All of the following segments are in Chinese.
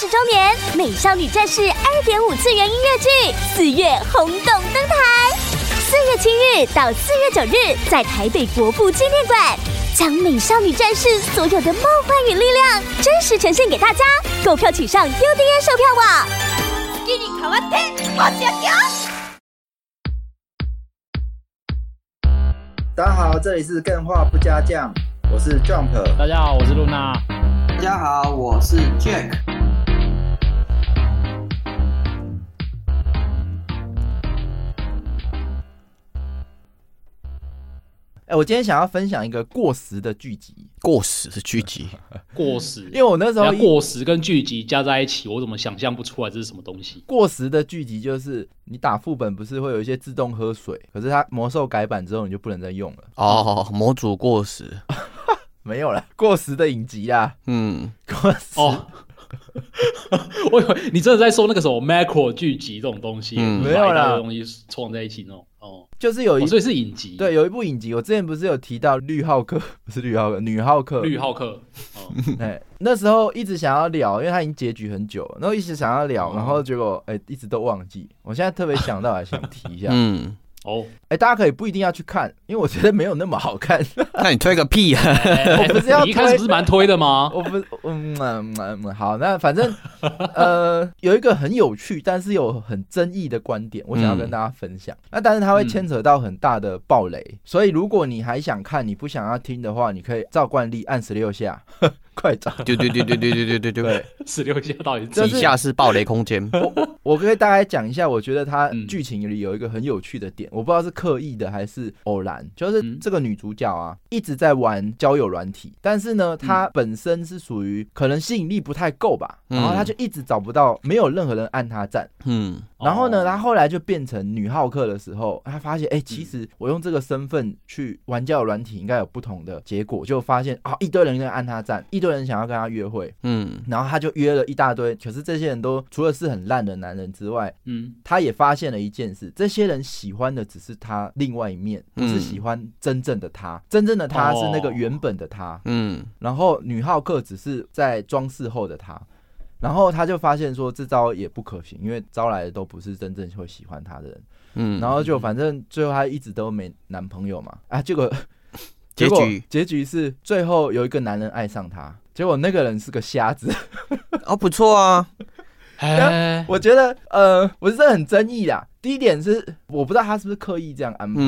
十周年《美少女战士》二点五次元音乐剧四月轰动登台，四月七日到四月九日，在台北国父纪念馆，将《美少女战士》所有的梦幻与力量真实呈现给大家。购票请上 UDN 售票网。大家好，这里是更画不加酱，我是 Jump。大家好，我是露娜。大家好，我是 Jack。哎，我今天想要分享一个过时的剧集。过时的剧集，过时，因为我那时候过时跟剧集加在一起，我怎么想象不出来这是什么东西？过时的剧集就是你打副本不是会有一些自动喝水，可是它魔兽改版之后你就不能再用了。哦，模组过时，没有了，过时的影集啊，嗯，过时。哦，我以为你真的在说那个什么 macro 剧集这种东西，没有啦，东西撞在一起那种。哦，就是有一，所以是影集。对，有一部影集，我之前不是有提到绿浩克，不是绿浩克，女浩克，绿浩克。哎，那时候一直想要聊，因为他已经结局很久了，然后一直想要聊，然后结果哎，一直都忘记。我现在特别想到，还想提一下。嗯。哦，哎，大家可以不一定要去看，因为我觉得没有那么好看。那你推个屁啊！我不是要一开始不是蛮推的吗？我不，嗯嗯嗯，好，那反正呃，有一个很有趣，但是有很争议的观点，我想要跟大家分享。那但是它会牵扯到很大的暴雷，所以如果你还想看，你不想要听的话，你可以照惯例按十六下。快找！对对对对对对对对对，十六下到底底下是暴雷空间。我我可以大概讲一下，我觉得它剧情里有一个很有趣的点，我不知道是刻意的还是偶然，就是这个女主角啊一直在玩交友软体，但是呢，她本身是属于可能吸引力不太够吧，然后她就一直找不到，没有任何人按她赞。嗯，然后呢，她后来就变成女好客的时候，她发现哎，其实我用这个身份去玩交友软体应该有不同的结果，就发现啊，一堆人在按她赞，一堆。人想要跟他约会，嗯，然后他就约了一大堆，可是这些人都除了是很烂的男人之外，嗯，他也发现了一件事，这些人喜欢的只是他另外一面，不是喜欢真正的他，真正的他是那个原本的他，嗯，然后女浩克只是在装饰后的他，然后他就发现说这招也不可行，因为招来的都不是真正会喜欢他的人，嗯，然后就反正最后他一直都没男朋友嘛，啊，结果。结局结局是最后有一个男人爱上她，结果那个人是个瞎子，哦，不错啊，我觉得呃，我是很争议啦。第一点是我不知道他是不是刻意这样安排，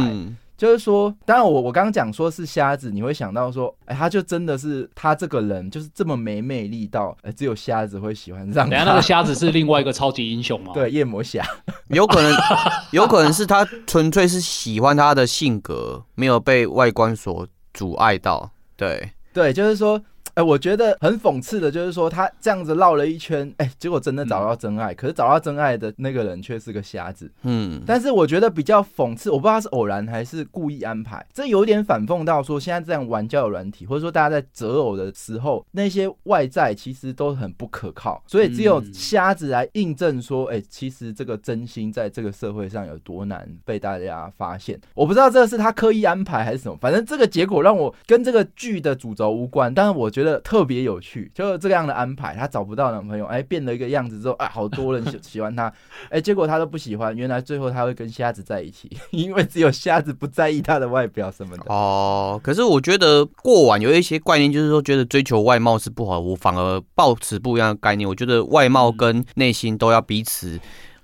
就是说，当然我我刚刚讲说是瞎子，你会想到说，哎，他就真的是他这个人就是这么没魅力到，哎，只有瞎子会喜欢上。等下那个瞎子是另外一个超级英雄吗？对，夜魔侠，有可能，有可能是他纯粹是喜欢他的性格，没有被外观所。阻碍到，对对，就是说。哎，我觉得很讽刺的，就是说他这样子绕了一圈，哎，结果真的找到真爱，可是找到真爱的那个人却是个瞎子。嗯，但是我觉得比较讽刺，我不知道是偶然还是故意安排，这有点反讽到说，现在这样玩交友软体，或者说大家在择偶的时候，那些外在其实都很不可靠，所以只有瞎子来印证说，哎，其实这个真心在这个社会上有多难被大家发现。我不知道这是他刻意安排还是什么，反正这个结果让我跟这个剧的主轴无关，但是我觉得。特别有趣，就是这样的安排，她找不到男朋友，哎，变了一个样子之后，哎，好多人喜 喜欢她，哎，结果她都不喜欢，原来最后她会跟瞎子在一起，因为只有瞎子不在意她的外表什么的。哦，可是我觉得过往有一些概念，就是说觉得追求外貌是不好，我反而抱持不一样的概念，我觉得外貌跟内心都要彼此。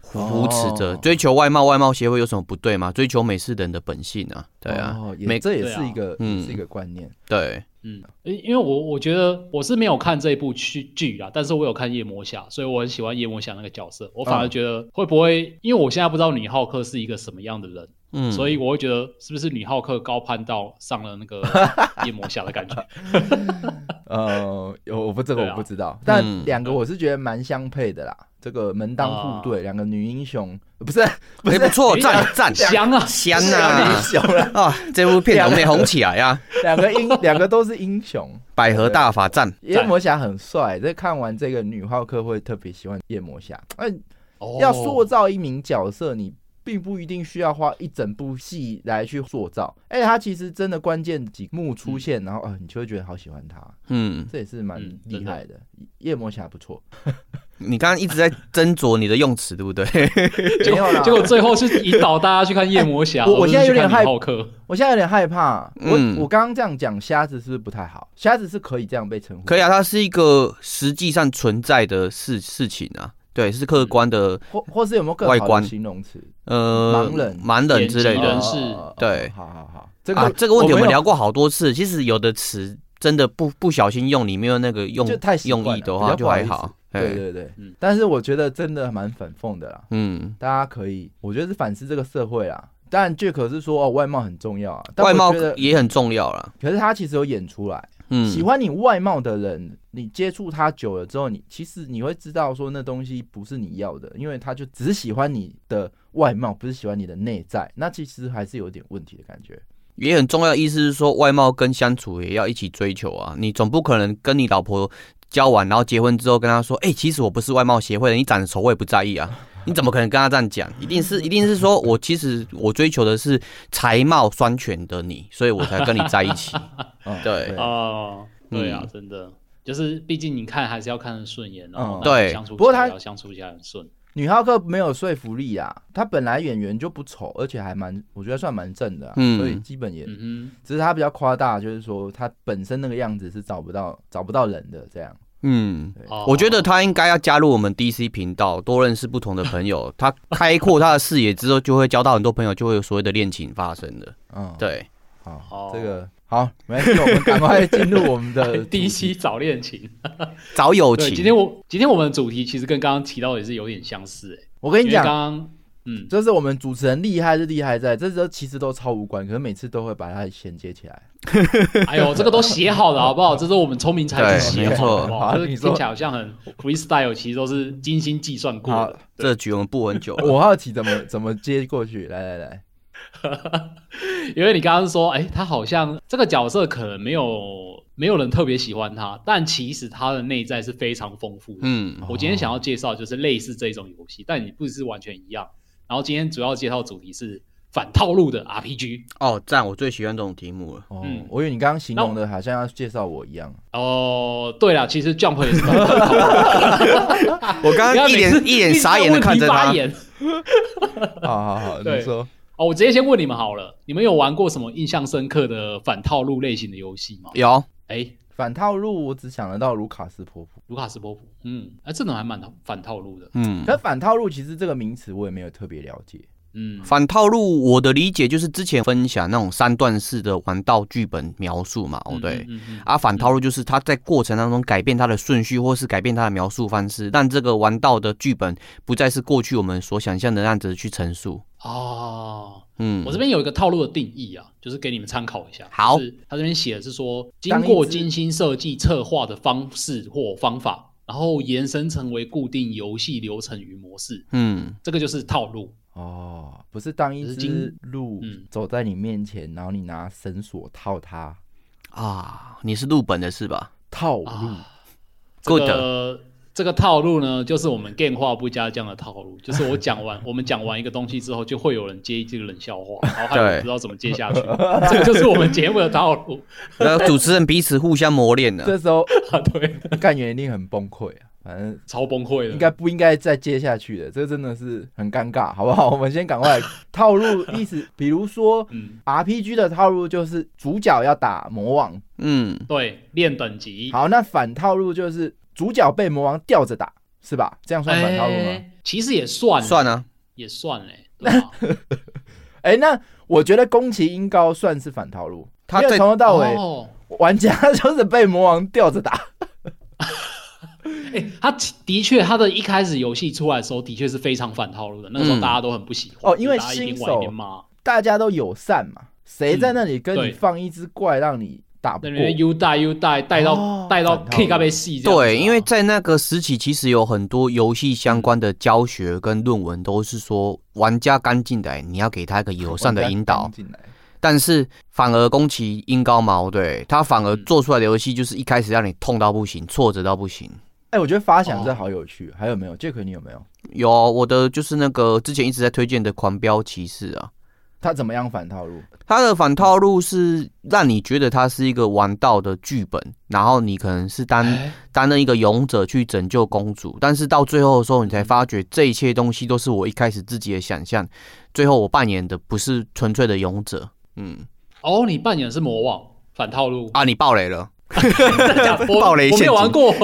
扶持着追求外貌，外貌协会有什么不对吗？追求美是人的本性啊，对啊，美这也是一个，嗯，是一个观念，对，嗯，因为我我觉得我是没有看这一部剧剧啊，但是我有看夜魔侠，所以我很喜欢夜魔侠那个角色，我反而觉得会不会，因为我现在不知道女浩克是一个什么样的人，嗯，所以我会觉得是不是女浩克高攀到上了那个 夜魔侠的感觉，呃，我不这个我不知道，但两个我是觉得蛮相配的啦。这个门当户对，两个女英雄不是不是 不错，赞赞香啊香啊英雄了啊！这部片红没红起来呀？两个英两个都是英雄，百合大法赞。夜魔侠很帅，这看完这个女浩克会特别喜欢夜魔侠。嗯，要塑造一名角色，你并不一定需要花一整部戏来去塑造。哎，他其实真的关键几幕出现，然后啊，你就会觉得好喜欢他。嗯，这也是蛮厉害的。夜魔侠不错。你刚刚一直在斟酌你的用词，对不对？没有啦 结果最后是引导大家去看夜魔侠。我我现在有点害浩克，我现在有点害怕。我、嗯我刚刚这样讲，瞎子是不是不太好？瞎子是可以这样被称呼，可以啊，它是一个实际上存在的事事情啊，对，是客观的，或或是有没有更好外观的形容词？呃，盲人盲人之类的人士哦对好好好，这个、啊。这个问题我们聊过好多次，其实有的词真的不不小心用，你没有那个用用意的话就还好。嘿，对对。对，嗯。但是我觉得真的蛮反讽的啦，嗯，大家可以，我觉得是反思这个社会啦。当然，Jack 是说哦，外貌很重要啊，但外貌也很重要啦。可是他其实有演出来，嗯，喜欢你外貌的人，你接触他久了之后，你其实你会知道说那东西不是你要的，因为他就只是喜欢你的外貌，不是喜欢你的内在，那其实还是有点问题的感觉。也很重要意思是说，外貌跟相处也要一起追求啊。你总不可能跟你老婆交完，然后结婚之后跟他说，哎、其实我不是外貌协会的，你长得丑我也不在意啊。你怎么可能跟他这样讲？一定是 一定是说我其实我追求的是才貌双全的你，所以我才跟你在一起。嗯，对哦，对啊，嗯真的，就是毕竟你看还是要看得顺眼，然后嗯对相处不过他相处起来很顺。女浩克没有说服力啊，她本来演员就不丑，而且还蛮，我觉得算蛮正的、啊，嗯。所以基本也，嗯只是她比较夸大，就是说她本身那个样子是找不到找不到人的这样。嗯，我觉得他应该要加入我们 DC 频道，多认识不同的朋友。他开阔他的视野之后，就会交到很多朋友，就会有所谓的恋情发生的。嗯，，对，好，哦。这个好，没关系，我们赶快进入我们的 第一期早恋情。对，找友情。今天我今天我们的主题其实跟刚刚提到的也是有点相似，哎，我跟你讲，刚刚嗯，就是我们主持人厉害是厉害在，这都其实都超无关，可是每次都会把它衔接起来。哎呦，这个都写好了 好不好？这是我们聪明才智写好的，对没错好不好好？就是你起来好像很 freestyle，其实都是精心计算过好的。这局我们不很久了。我好奇怎么怎么接过去，来来来，因为你刚刚说，哎、他好像这个角色可能没有没有人特别喜欢他，但其实他的内在是非常丰富的。嗯，我今天想要介绍就是类似这种游戏，但你不是完全一样。然后今天主要介绍主题是反套路的 RPG。哦，赞！我最喜欢这种题目了。哦，嗯我以为你刚刚形容的好像要介绍我一样。哦，对了，其实 Jump 也是反套路。我刚刚一脸一脸傻眼的看着他。一直在问题发言好好 好，对你说哦，我直接先问你们好了，你们有玩过什么印象深刻的反套路类型的游戏吗？有，哎，反套路，我只想得到卢卡斯波普。卢卡斯波普，嗯，哎，这种还蛮反套路的，嗯，可反套路其实这个名词我也没有特别了解。嗯，反套路，我的理解就是之前分享那种三段式的玩道剧本描述嘛，哦对。嗯，嗯嗯啊，反套路就是他在过程当中改变他的顺序，或是改变他的描述方式，让这个玩道的剧本不再是过去我们所想象的那样子去陈述。哦，嗯，我这边有一个套路的定义啊，就是给你们参考一下。好就是他这边写的是说，经过精心设计策划的方式或方法，然后延伸成为固定游戏流程与模式，嗯，这个就是套路。哦，不是当一只鹿嗯走在你面前，然后你拿绳索套它，啊，你是鹿本的是吧？套路。啊，这 Good 个这个套路呢，就是我们电话不加这样的套路，就是我讲完我们讲完一个东西之后，就会有人接这个冷笑话，然后还有不知道怎么接下去，这个就是我们节目的套路。然后主持人彼此互相磨练呢。这时候啊，对，干员一定很崩溃啊，反正超崩溃的，应该不应该再接下去的，这真的是很尴尬，好不好？我们先赶快套路意思，比如说嗯，RPG 的套路就是主角要打魔王，嗯，对，练等级，好，那反套路就是主角被魔王吊着打，是吧？这样算反套路吗？哎其实也算，算啊，也算嘞，对吧？哎、那我觉得宫崎英高算是反套路，因为从头到尾、哦，玩家就是被魔王吊着打，哎、他的确，他的一开始游戏出来的时候，的确是非常反套路的。那个时候嗯大家都很不喜欢，哦因为新手玩一边骂，大家都友善嘛，谁在那里跟你放一只怪让你打不过？那里面 U 带 U 带带到、哦带到反套路 K 嘎被戏对，因为在那个时期，其实有很多游戏相关的教学跟论文都是说，玩家刚进来，你要给他一个友善的引导。进来，但是反而宫崎英高毛，对他反而嗯做出来的游戏就是一开始让你痛到不行，挫折到不行。哎、我觉得发想哦这好有趣，还有没有？杰克，你有没有？有我的就是那个之前一直在推荐的《狂飙骑士》啊，他怎么样反套路？他的反套路是让你觉得他是一个玩道的剧本，然后你可能是担担任一个勇者去拯救公主，但是到最后的时候，你才发觉这一切东西都是我一开始自己的想象，最后我扮演的不是纯粹的勇者。嗯，哦，你扮演是魔王反套路啊？你爆雷了？爆雷陷阱，我没有玩过，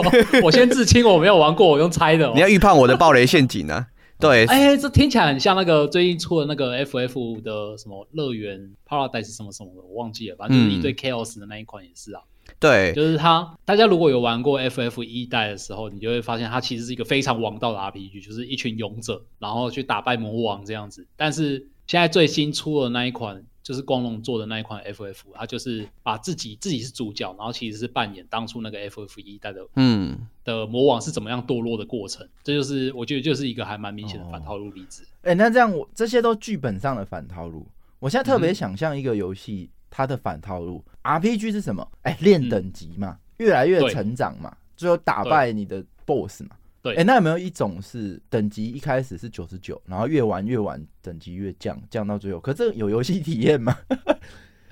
我先自清，我没有玩过，我用猜的。你要预判我的爆雷陷阱呢？对，哎，这听起来很像那个最近出的那个 FF 的什么乐园 Paradise 什么什么的，我忘记了，反正就是一堆 Chaos 的那一款也是啊。对，就是它。大家如果有玩过 FF 一代的时候，你就会发现它其实是一个非常王道的 RPG，就是一群勇者，然后去打败魔王这样子。但是现在最新出的那一款。就是光荣做的那一款 FF，他就是把自己自己是主角，然后其实是扮演当初那个 FF 一代的嗯的魔王是怎么样堕落的过程，这就是我觉得就是一个还蛮明显的反套路例子。哎，那这样我这些都剧本上的反套路，我现在特别想象一个游戏它的反套路 RPG 是什么？哎，练等级嘛，越来越成长嘛，最后打败你的 BOSS 嘛。对，哎，那有没有一种是等级一开始是九十九，然后越玩越玩等级越降，降到最后，可这有游戏体验吗？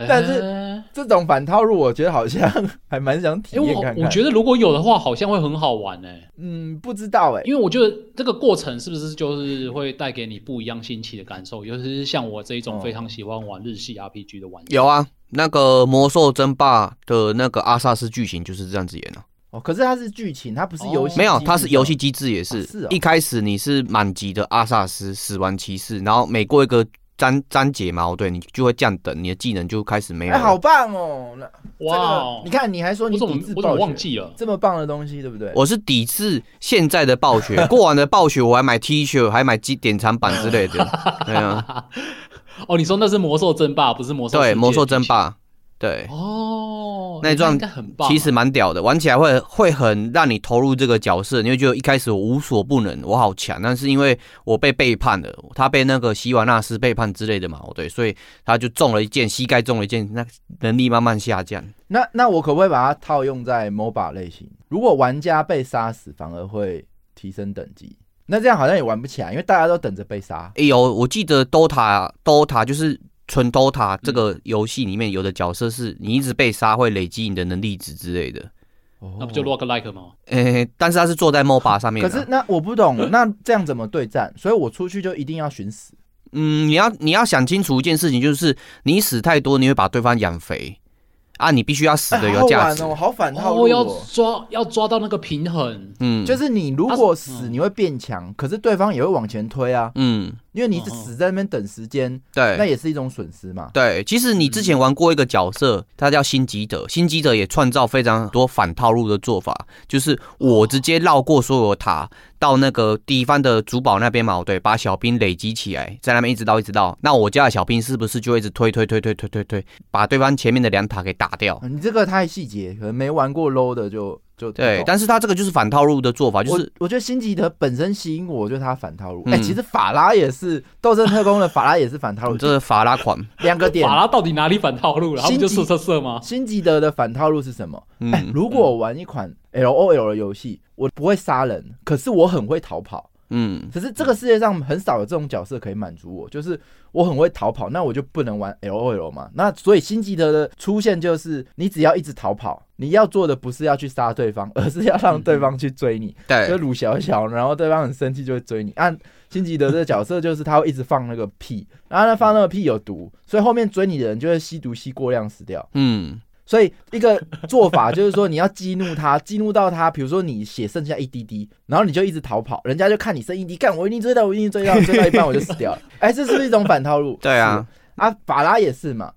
但是这种反套路，我觉得好像 还蛮想体验看看。我觉得如果有的话，好像会很好玩哎。嗯，不知道哎，因为我觉得这个过程是不是就是会带给你不一样新奇的感受，尤其是像我这一种非常喜欢玩日系 RPG 的玩家。有啊，那个魔兽争霸的那个阿萨斯剧情就是这样子演的。哦，可是它是剧情，它不是游戏。没有，它是游戏机制，也是。是。一开始你是满级的阿萨斯死亡骑士，然后每过一个章章节嘛，对，你就会降等，你的技能就开始没有。哎，好棒哦！哇，你看，你还说你抵制暴雪，这么棒的东西，对不对？我是抵制现在的暴雪，过完的暴雪我还买 T 恤，还买机典藏版之类的。对啊。哦，你说那是魔兽争霸，不是魔兽？对，魔兽争霸。对哦，那应该很棒，其实蛮屌的，玩起来会会很让你投入这个角色，你会觉得一开始我无所不能，我好强，但是因为我被背叛了，他被那个希瓦纳斯背叛之类的嘛，对，所以他就中了一箭，膝盖中了一箭，那能力慢慢下降。那那我可不可以把它套用在 MOBA 类型？如果玩家被杀死，反而会提升等级，那这样好像也玩不起来，因为大家都等着被杀。哎呦，我记得 DOTA，DOTA 就是。纯 DOTA 这个游戏里面有的角色是你一直被杀会累积你的能力值之类的，那不就 Rock Like 吗？诶，但是他是坐在 MOBA 上面。可是那我不懂，那这样怎么对战？所以我出去就一定要寻死。嗯，你要你要想清楚一件事情，就是你死太多，你会把对方养肥。啊，你必须要死的有价值哦，好反套路，要抓要抓到那个平衡，嗯，就是你如果死，你会变强，可是对方也会往前推啊，嗯，因为你是死在那边等时间，对，那也是一种损失嘛。对，其实你之前玩过一个角色，他叫辛吉德，辛吉德也创造非常多反套路的做法，就是我直接绕过所有塔。到那个敌方的主堡那边嘛，对，把小兵累积起来，在那边一直到一直到，那我家的小兵是不是就一直推推推推推推推，把对方前面的两塔给打掉？你这个太细节，可能没玩过 low 的就就对。但是他这个就是反套路的做法，就是我觉得辛吉德本身吸引我，就是他反套路。哎，其实法拉也是斗争特工的法拉也是反套路，这是法拉款两个点。法拉到底哪里反套路了？他们就色色色吗？辛吉德的反套路是什么？哎，如果我玩一款 L O L 的游戏。我不会杀人，可是我很会逃跑。嗯，可是这个世界上很少有这种角色可以满足我，就是我很会逃跑，那我就不能玩 L O L 嘛。那所以辛吉德的出现就是，你只要一直逃跑，你要做的不是要去杀对方，而是要让对方去追你。对，就鲁小小，然后对方很生气就会追你。按辛吉德这个角色就是他会一直放那个屁，然后他放那个屁有毒，所以后面追你的人就会吸毒吸过量死掉。嗯。所以一个做法就是说，你要激怒他，激怒到他，比如说你血剩下一滴滴，然后你就一直逃跑，人家就看你剩一滴，干我一定追到，我一定追到，追到一半我就死掉了。哎，这是不是一种反套路？对啊，啊，法拉也是嘛。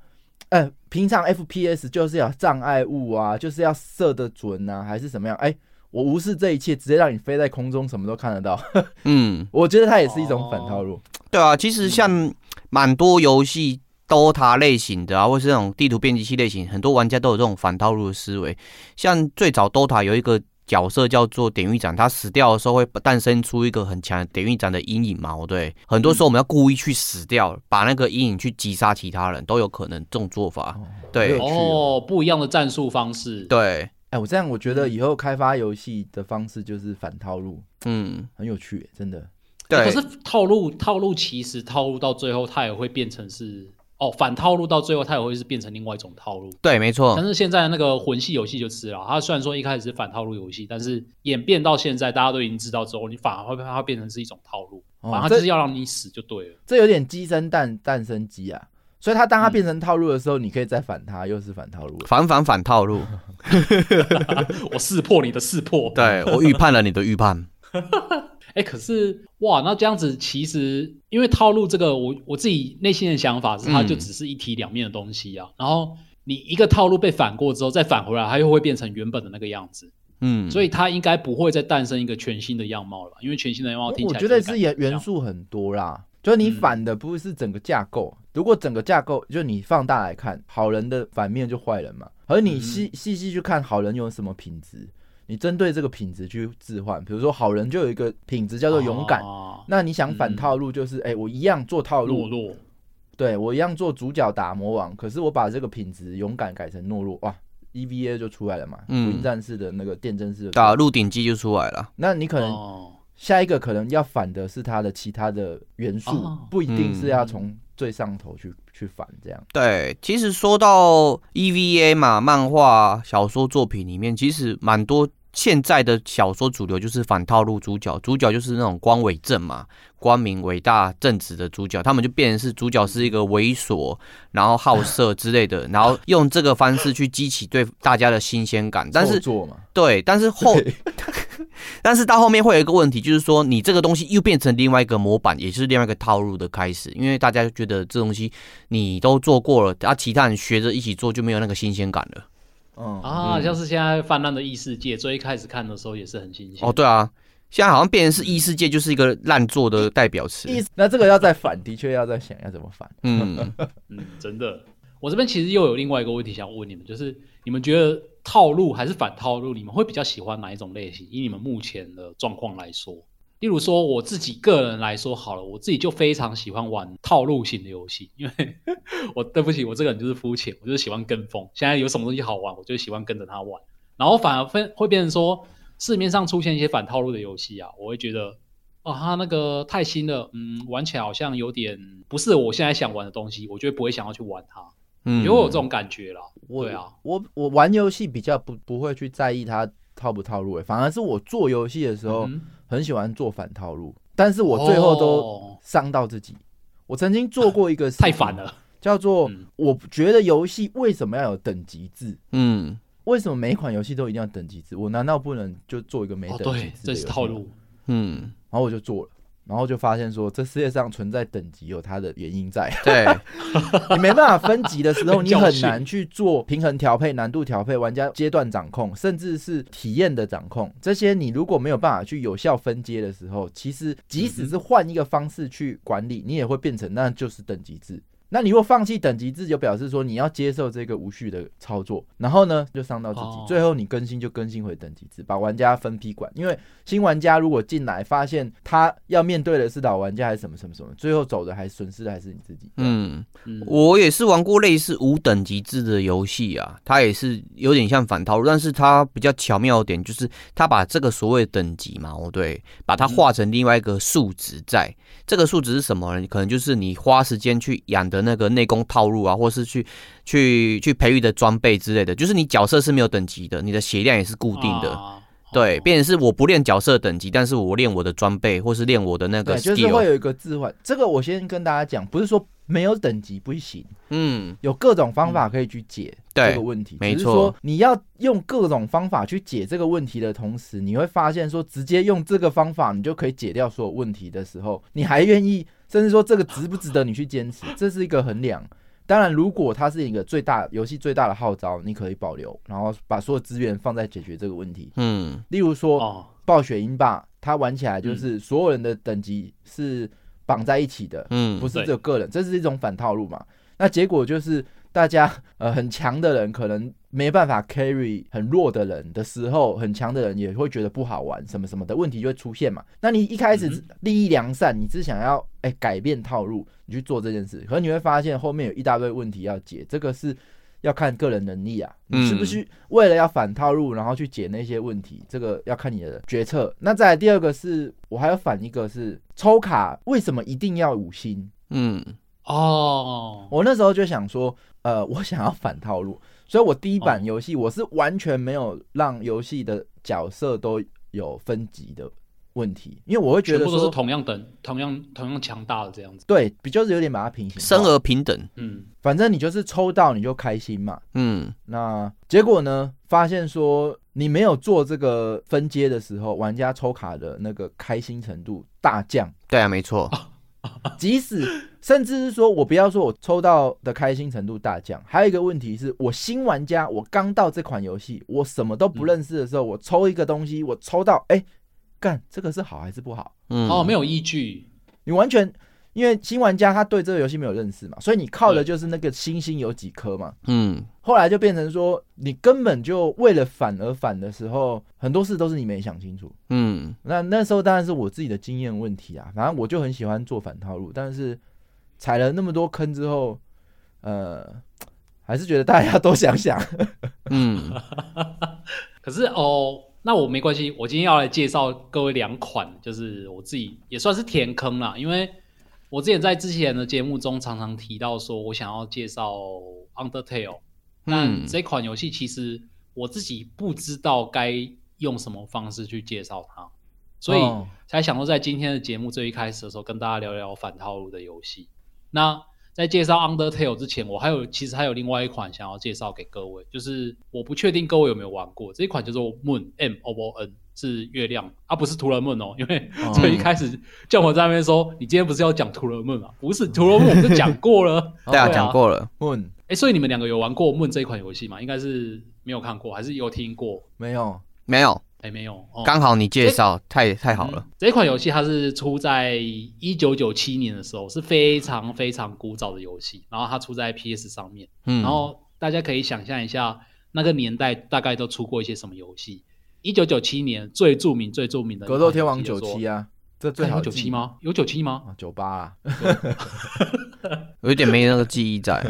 呃，平常 FPS 就是要障碍物啊，就是要射得准啊，还是什么样？哎，我无视这一切，直接让你飞在空中，什么都看得到。嗯，我觉得它也是一种反套路。对啊，其实像蛮多游戏。DOTA 类型的啊，或是那种地图编辑器类型，很多玩家都有这种反套路的思维。像最早 DOTA 有一个角色叫做典狱长，他死掉的时候会诞生出一个很强的典狱长的阴影嘛？对，很多时候我们要故意去死掉，把那个阴影去击杀其他人，都有可能这种做法。对，哦，不一样的战术方式。对，哎，我这样我觉得以后开发游戏的方式就是反套路，嗯，很有趣，真的。对，可是套路套路其实套路到最后，它也会变成是。哦，反套路到最后它也会是变成另外一种套路。对，没错。但是现在那个魂系游戏就吃了，它虽然说一开始是反套路游戏，但是演变到现在大家都已经知道之后，你反而会它变成是一种套路，反而就是要让你死就对了。这有点鸡生蛋，蛋生鸡啊。所以它当它变成套路的时候，你可以再反它，又是反套路，反 反反套路。我识破你的识破，对我预判了你的预判。哎，可是哇，那这样子其实因为套路这个，我我自己内心的想法是，它就只是一体两面的东西啊。然后你一个套路被反过之后，再返回来，它又会变成原本的那个样子。嗯，所以它应该不会再诞生一个全新的样貌了，因为全新的样貌听起来我觉得是元元素很多啦。就是你反的不是整个架构，如果整个架构就你放大来看，好人的反面就坏人嘛。而你细细细去看好人有什么品质，你针对这个品质去置换。比如说好人就有一个品质叫做勇敢，那你想反套路就是，哎，我一样做套路，懦弱，对我一样做主角打魔王，可是我把这个品质勇敢改成懦弱，哇，EVA 就出来了嘛，福音战士的那个电真士打鹿鼎记就出来了。那你可能。下一个可能要反的是它的其他的元素，不一定是要从最上头去去反这样。对，其实说到 EVA 嘛，漫画小说作品里面，其实蛮多现在的小说主流就是反套路主角，主角就是那种光伟正嘛，光明伟大正直的主角，他们就变成是主角是一个猥琐，然后好色之类的，然后用这个方式去激起对大家的新鲜感。但是对，但是后。但是到后面会有一个问题，就是说你这个东西又变成另外一个模板，也是另外一个套路的开始，因为大家觉得这东西你都做过了，啊，其他人学着一起做就没有那个新鲜感了。嗯啊，像是现在泛滥的异世界，最一开始看的时候也是很新鲜。哦，对啊，现在好像变成是异世界就是一个烂作的代表词。那这个要再反，的确要再想要怎么反。嗯 嗯，真的。我这边其实又有另外一个问题想问你们，就是你们觉得？套路还是反套路？你们会比较喜欢哪一种类型？以你们目前的状况来说，例如说我自己个人来说好了，我自己就非常喜欢玩套路型的游戏，因为 我对不起，我这个人就是肤浅，我就是喜欢跟风。现在有什么东西好玩，我就喜欢跟着他玩，然后反而分会变成说市面上出现一些反套路的游戏啊，我会觉得哦，他那个太新了，嗯，玩起来好像有点不是我现在想玩的东西，我就不会想要去玩它。嗯，有我这种感觉了。对啊，我我玩游戏比较不不会去在意它套不套路，反而是我做游戏的时候很喜欢做反套路，但是我最后都伤到自己。我曾经做过一个太反了，叫做我觉得游戏为什么要有等级制？嗯，为什么每一款游戏都一定要等级制？我难道不能就做一个没等级制？这是套路。嗯，然后我就做了。然后就发现说，这世界上存在等级有它的原因在。对，你没办法分级的时候，你很难去做平衡调配、难度调配、玩家阶段掌控，甚至是体验的掌控。这些你如果没有办法去有效分阶的时候，其实即使是换一个方式去管理，你也会变成那就是等级制。那你如果放弃等级制，就表示说你要接受这个无序的操作，然后呢就伤到自己，最后你更新就更新回等级制，把玩家分批管。因为新玩家如果进来发现他要面对的是老玩家还是什么什么什么，最后走的还损失的还是你自己。嗯，我也是玩过类似无等级制的游戏啊，它也是有点像反套路，但是它比较巧妙的点就是它把这个所谓等级嘛，哦对，把它化成另外一个数值，在这个数值是什么呢？可能就是你花时间去养的。那个内功套路啊，或是去去去培育的装备之类的，就是你角色是没有等级的，你的血量也是固定的。对，变成是我不练角色等级，但是我练我的装备，或是练我的那个。就是会有一个置换。这个我先跟大家讲，不是说没有等级不行，嗯，有各种方法可以去解这个问题。没错，你要用各种方法去解这个问题的同时，你会发现说，直接用这个方法你就可以解掉所有问题的时候，你还愿意。甚至说这个值不值得你去坚持，这是一个衡量。当然，如果它是一个最大游戏最大的号召，你可以保留，然后把所有资源放在解决这个问题。嗯，例如说暴雪英霸，它玩起来就是所有人的等级是绑在一起的，嗯，不是只有个人，这是一种反套路嘛？那结果就是大家呃很强的人可能。没办法 carry 很弱的人的时候，很强的人也会觉得不好玩，什么什么的问题就会出现嘛。那你一开始利益良善，你只想要哎改变套路，你去做这件事，可你会发现后面有一大堆问题要解，这个是要看个人能力啊。你是不是为了要反套路，然后去解那些问题？这个要看你的决策。那再第二个是我还要反一个是抽卡，为什么一定要五星？嗯。哦，我那时候就想说，呃，我想要反套路，所以我第一版游戏我是完全没有让游戏的角色都有分级的问题，因为我会觉得全部都是说，同样等、同样同样强大的这样子。对，比较是有点把它平行化，生而平等。嗯，反正你就是抽到你就开心嘛。嗯，那结果呢？发现说你没有做这个分阶的时候，玩家抽卡的那个开心程度大降。对啊，没错。即使甚至是说我不要说我抽到的开心程度大降，还有一个问题是我新玩家，我刚到这款游戏，我什么都不认识的时候，我抽一个东西，我抽到哎，干这个是好还是不好？嗯，哦，没有依据。你完全因为新玩家他对这个游戏没有认识嘛，所以你靠的就是那个星星有几颗嘛。嗯，后来就变成说，你根本就为了反而反的时候，很多事都是你没想清楚。嗯，那那时候当然是我自己的经验问题啊，反正我就很喜欢做反套路，但是踩了那么多坑之后，呃，还是觉得大家都想想。嗯，可是哦，那我没关系，我今天要来介绍各位两款，就是我自己也算是填坑啦，因为我之前在之前的节目中常常提到说，我想要介绍 Undertale，但嗯这款游戏其实我自己不知道该用什么方式去介绍它，所以哦。才想说在今天的节目最一开始的时候跟大家聊聊反套路的游戏。那在介绍 Undertale 之前，我还有其实还有另外一款想要介绍给各位，就是我不确定各位有没有玩过这一款叫做 Moon M O O N，是月亮啊，不是图伦梦哦，因为哦 最一开始叫我在那边说，你今天不是要讲图伦梦啊？不是图伦梦，我们就讲过了。对啊，讲过了。梦哎，所以你们两个有玩过 Moon 这一款游戏吗？应该是没有看过，还是有听过？没有？没有，哎，没有。哦刚好你介绍，太太好了。嗯这款游戏它是出在一九九七年的时候，是非常非常古早的游戏。然后它出在 PS 上面，嗯，然后大家可以想象一下，那个年代大概都出过一些什么游戏。一九九七年最著名、最著名的格斗天王九七啊，啊，这最好有九七？吗？有九七吗？啊，九八啊，有一点没那个记忆在。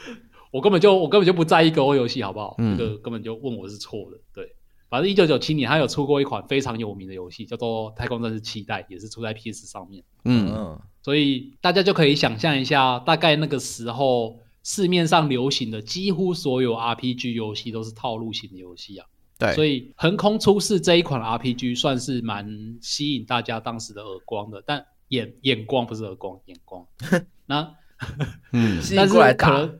我根本就我根本就不在意格斗游戏，好不好？嗯这个根本就问我是错的。对，反正一九九七年他有出过一款非常有名的游戏，叫做《太空战士七代》，也是出在 PS 上面。嗯，嗯，所以大家就可以想象一下，大概那个时候市面上流行的几乎所有 RPG 游戏都是套路型的游戏啊。对，所以横空出世这一款 RPG 算是蛮吸引大家当时的耳光的，但眼眼光不是耳光，眼光。那嗯，吸但是可能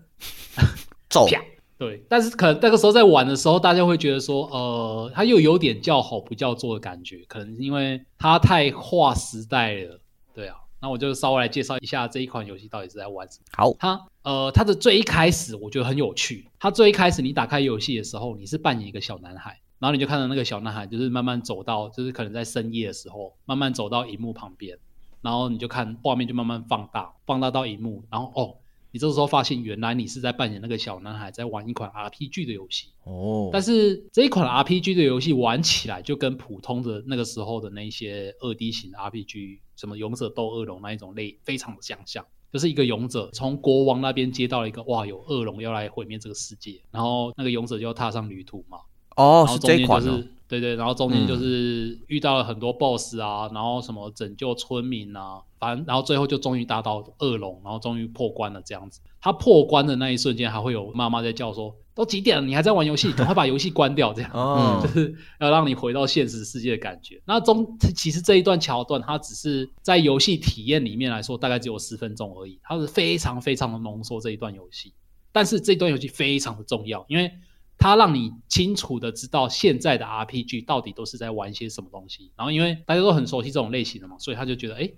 揍，啪对，但是可能那个时候在玩的时候，大家会觉得说，呃，它又有点叫好不叫座的感觉，可能因为它太划时代了。对啊，那我就稍微来介绍一下这一款游戏到底是在玩什么。好，它呃，它的最一开始我觉得很有趣。它最一开始你打开游戏的时候，你是扮演一个小男孩，然后你就看到那个小男孩就是慢慢走到，就是可能在深夜的时候，慢慢走到荧幕旁边，然后你就看画面就慢慢放大，放大到荧幕，然后哦，你这时候发现原来你是在扮演那个小男孩在玩一款 RPG 的游戏。哦，但是这一款 RPG 的游戏玩起来就跟普通的那个时候的那些二 D 型的 RPG，什么勇者斗恶龙那一种类，非常的相像。就是一个勇者从国王那边接到了一个哇，有恶龙要来毁灭这个世界，然后那个勇者就要踏上旅途嘛。哦，是这一款哦。对对，然后中间就是遇到了很多 BOSS 啊，然后什么拯救村民啊，反正然后最后就终于打倒恶龙，然后终于破关了这样子。他破关的那一瞬间，还会有妈妈在叫说：“都几点了，你还在玩游戏？赶快把游戏关掉！”这样。哦就，是要让你回到现实世界的感觉。那中其实这一段桥段，它只是在游戏体验里面来说，大概只有十分钟而已，它是非常非常的浓缩这一段游戏。但是这段游戏非常的重要，因为它让你清楚的知道现在的 RPG 到底都是在玩些什么东西。然后因为大家都很熟悉这种类型的嘛，所以他就觉得，哎，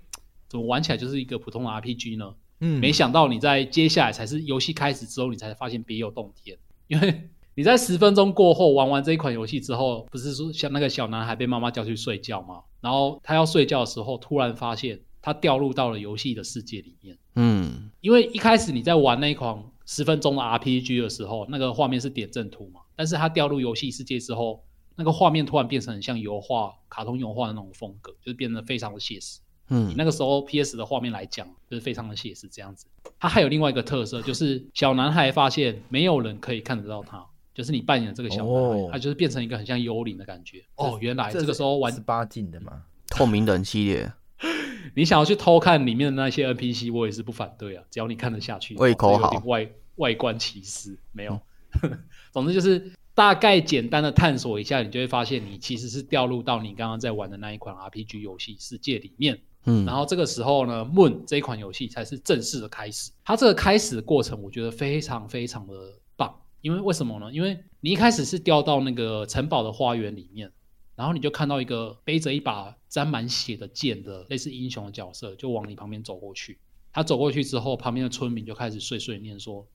怎么玩起来就是一个普通的 RPG 呢？嗯没想到你在接下来才是游戏开始之后，你才发现别有洞天，因为你在十分钟过后玩完这一款游戏之后，不是说像那个小男孩被妈妈叫去睡觉吗？然后他要睡觉的时候，突然发现他掉入到了游戏的世界里面。嗯，因为一开始你在玩那一款十分钟的 RPG 的时候，那个画面是点阵图嘛，但是它掉入游戏世界之后，那个画面突然变成很像油画、卡通油画的那种风格，就是变得非常的写实。以嗯，那个时候 PS 的画面来讲，就是非常的写实这样子。它还有另外一个特色，就是小男孩发现没有人可以看得到他，就是你扮演的这个小男孩，哦他就是变成一个很像幽灵的感觉。哦，原来这这个时候玩十八禁的嘛，透明人系列，你想要去偷看里面的那些 NPC，我也是不反对啊，只要你看得下去。胃口好。外外观歧视没有，总之就是大概简单的探索一下，你就会发现你其实是掉入到你刚刚在玩的那一款 RPG 游戏世界里面。嗯，然后这个时候呢，Moon 这一款游戏才是正式的开始。它这个开始的过程，我觉得非常非常的棒。因为为什么呢？因为你一开始是掉到那个城堡的花园里面，然后你就看到一个背着一把沾满血的剑的类似英雄的角色，就往你旁边走过去。他走过去之后，旁边的村民就开始碎碎念说：“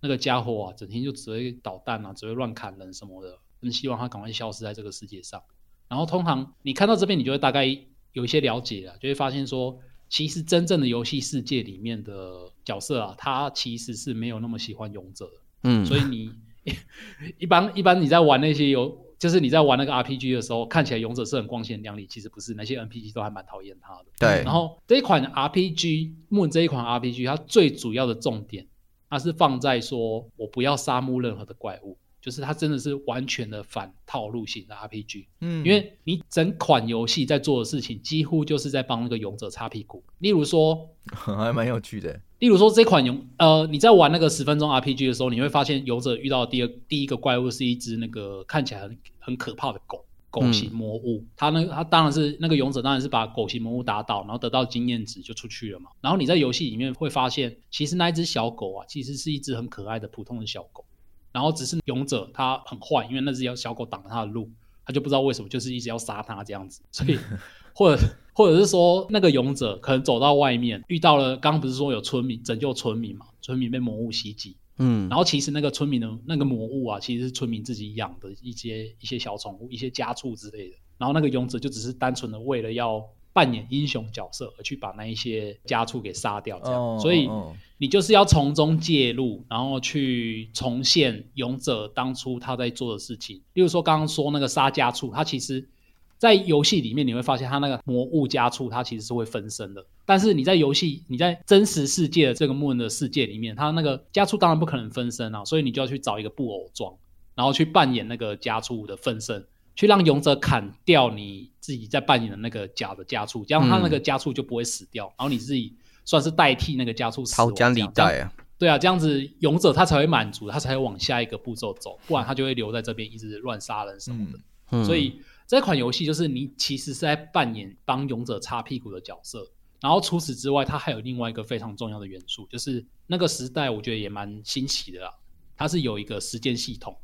那个家伙啊，整天就只会捣蛋啊，只会乱砍人什么的，真希望他赶快消失在这个世界上。”然后通常你看到这边，你就会大概有一些了解了，就会发现说，其实真正的游戏世界里面的角色啊，他其实是没有那么喜欢勇者的。嗯，所以你 一般一般你在玩那些游，就是你在玩那个 RPG 的时候，看起来勇者是很光鲜亮丽，其实不是，那些 NPC 都还蛮讨厌他的。对。然后这一款 RPG Moon 这一款 RPG，它最主要的重点，它是放在说我不要杀戮任何的怪物。就是它真的是完全的反套路型的 RPG，嗯，因为你整款游戏在做的事情，几乎就是在帮那个勇者擦屁股。例如说，还蛮有趣的。例如说，这款勇，呃，你在玩那个十分钟 RPG 的时候，你会发现勇者遇到第二第一个怪物是一只那个看起来很很可怕的狗狗形魔物。他那他当然是那个勇者，当然是把狗形魔物打倒，然后得到经验值就出去了嘛。然后你在游戏里面会发现，其实那一只小狗啊，其实是一只很可爱的普通的小狗。然后只是勇者他很坏，因为那只小小狗挡了他的路，他就不知道为什么就是一直要杀他这样子。所以 或者或者是说那个勇者可能走到外面遇到了，刚刚不是说有村民拯救村民嘛？村民被魔物袭击，嗯，然后其实那个村民的那个魔物啊，其实是村民自己养的一些一些小宠物，一些家畜之类的。然后那个勇者就只是单纯的为了要。扮演英雄角色而去把那一些家畜给杀掉，这样，所以你就是要从中介入，然后去重现勇者当初他在做的事情。例如说刚刚说那个杀家畜，他其实，在游戏里面你会发现他那个魔物家畜，它其实是会分身的。但是你在游戏，你在真实世界的这个 Moon 的世界里面，他那个家畜当然不可能分身啊，所以你就要去找一个布偶装，然后去扮演那个家畜的分身。去让勇者砍掉你自己在扮演的那个假的家畜，这样他那个家畜就不会死掉，然后你自己算是代替那个家畜死亡。讲理代啊，对啊，这样子勇者他才会满足，他才会往下一个步骤走，不然他就会留在这边一直乱杀人什么的。所以这款游戏就是你其实是在扮演帮勇者擦屁股的角色，然后除此之外，它还有另外一个非常重要的元素，就是那个时代我觉得也蛮新奇的啦，它是有一个时间系统，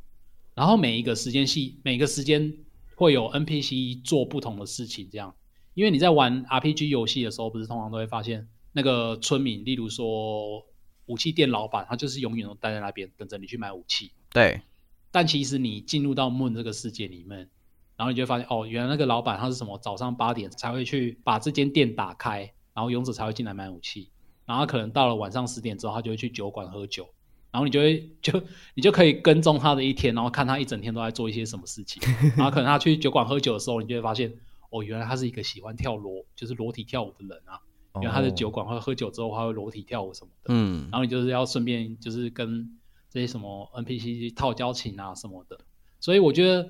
然后每一个时间系每个时间。会有 NPC 做不同的事情，这样，因为你在玩 RPG 游戏的时候，不是通常都会发现那个村民，例如说武器店老板，他就是永远都待在那边等着你去买武器。对。但其实你进入到 Moon 这个世界里面，然后你就发现，哦，原来那个老板他是什么？早上八点才会去把这间店打开，然后勇者才会进来买武器，然后可能到了晚上十点之后，他就会去酒馆喝酒。然后你就会就你就可以跟踪他的一天，然后看他一整天都在做一些什么事情。然后可能他去酒馆喝酒的时候，你就会发现，哦，原来他是一个喜欢跳裸，就是裸体跳舞的人啊。因为他在酒馆会喝酒之后，他会裸体跳舞什么的。嗯。然后你就是要顺便就是跟这些什么 NPC 套交情啊什么的。所以我觉得。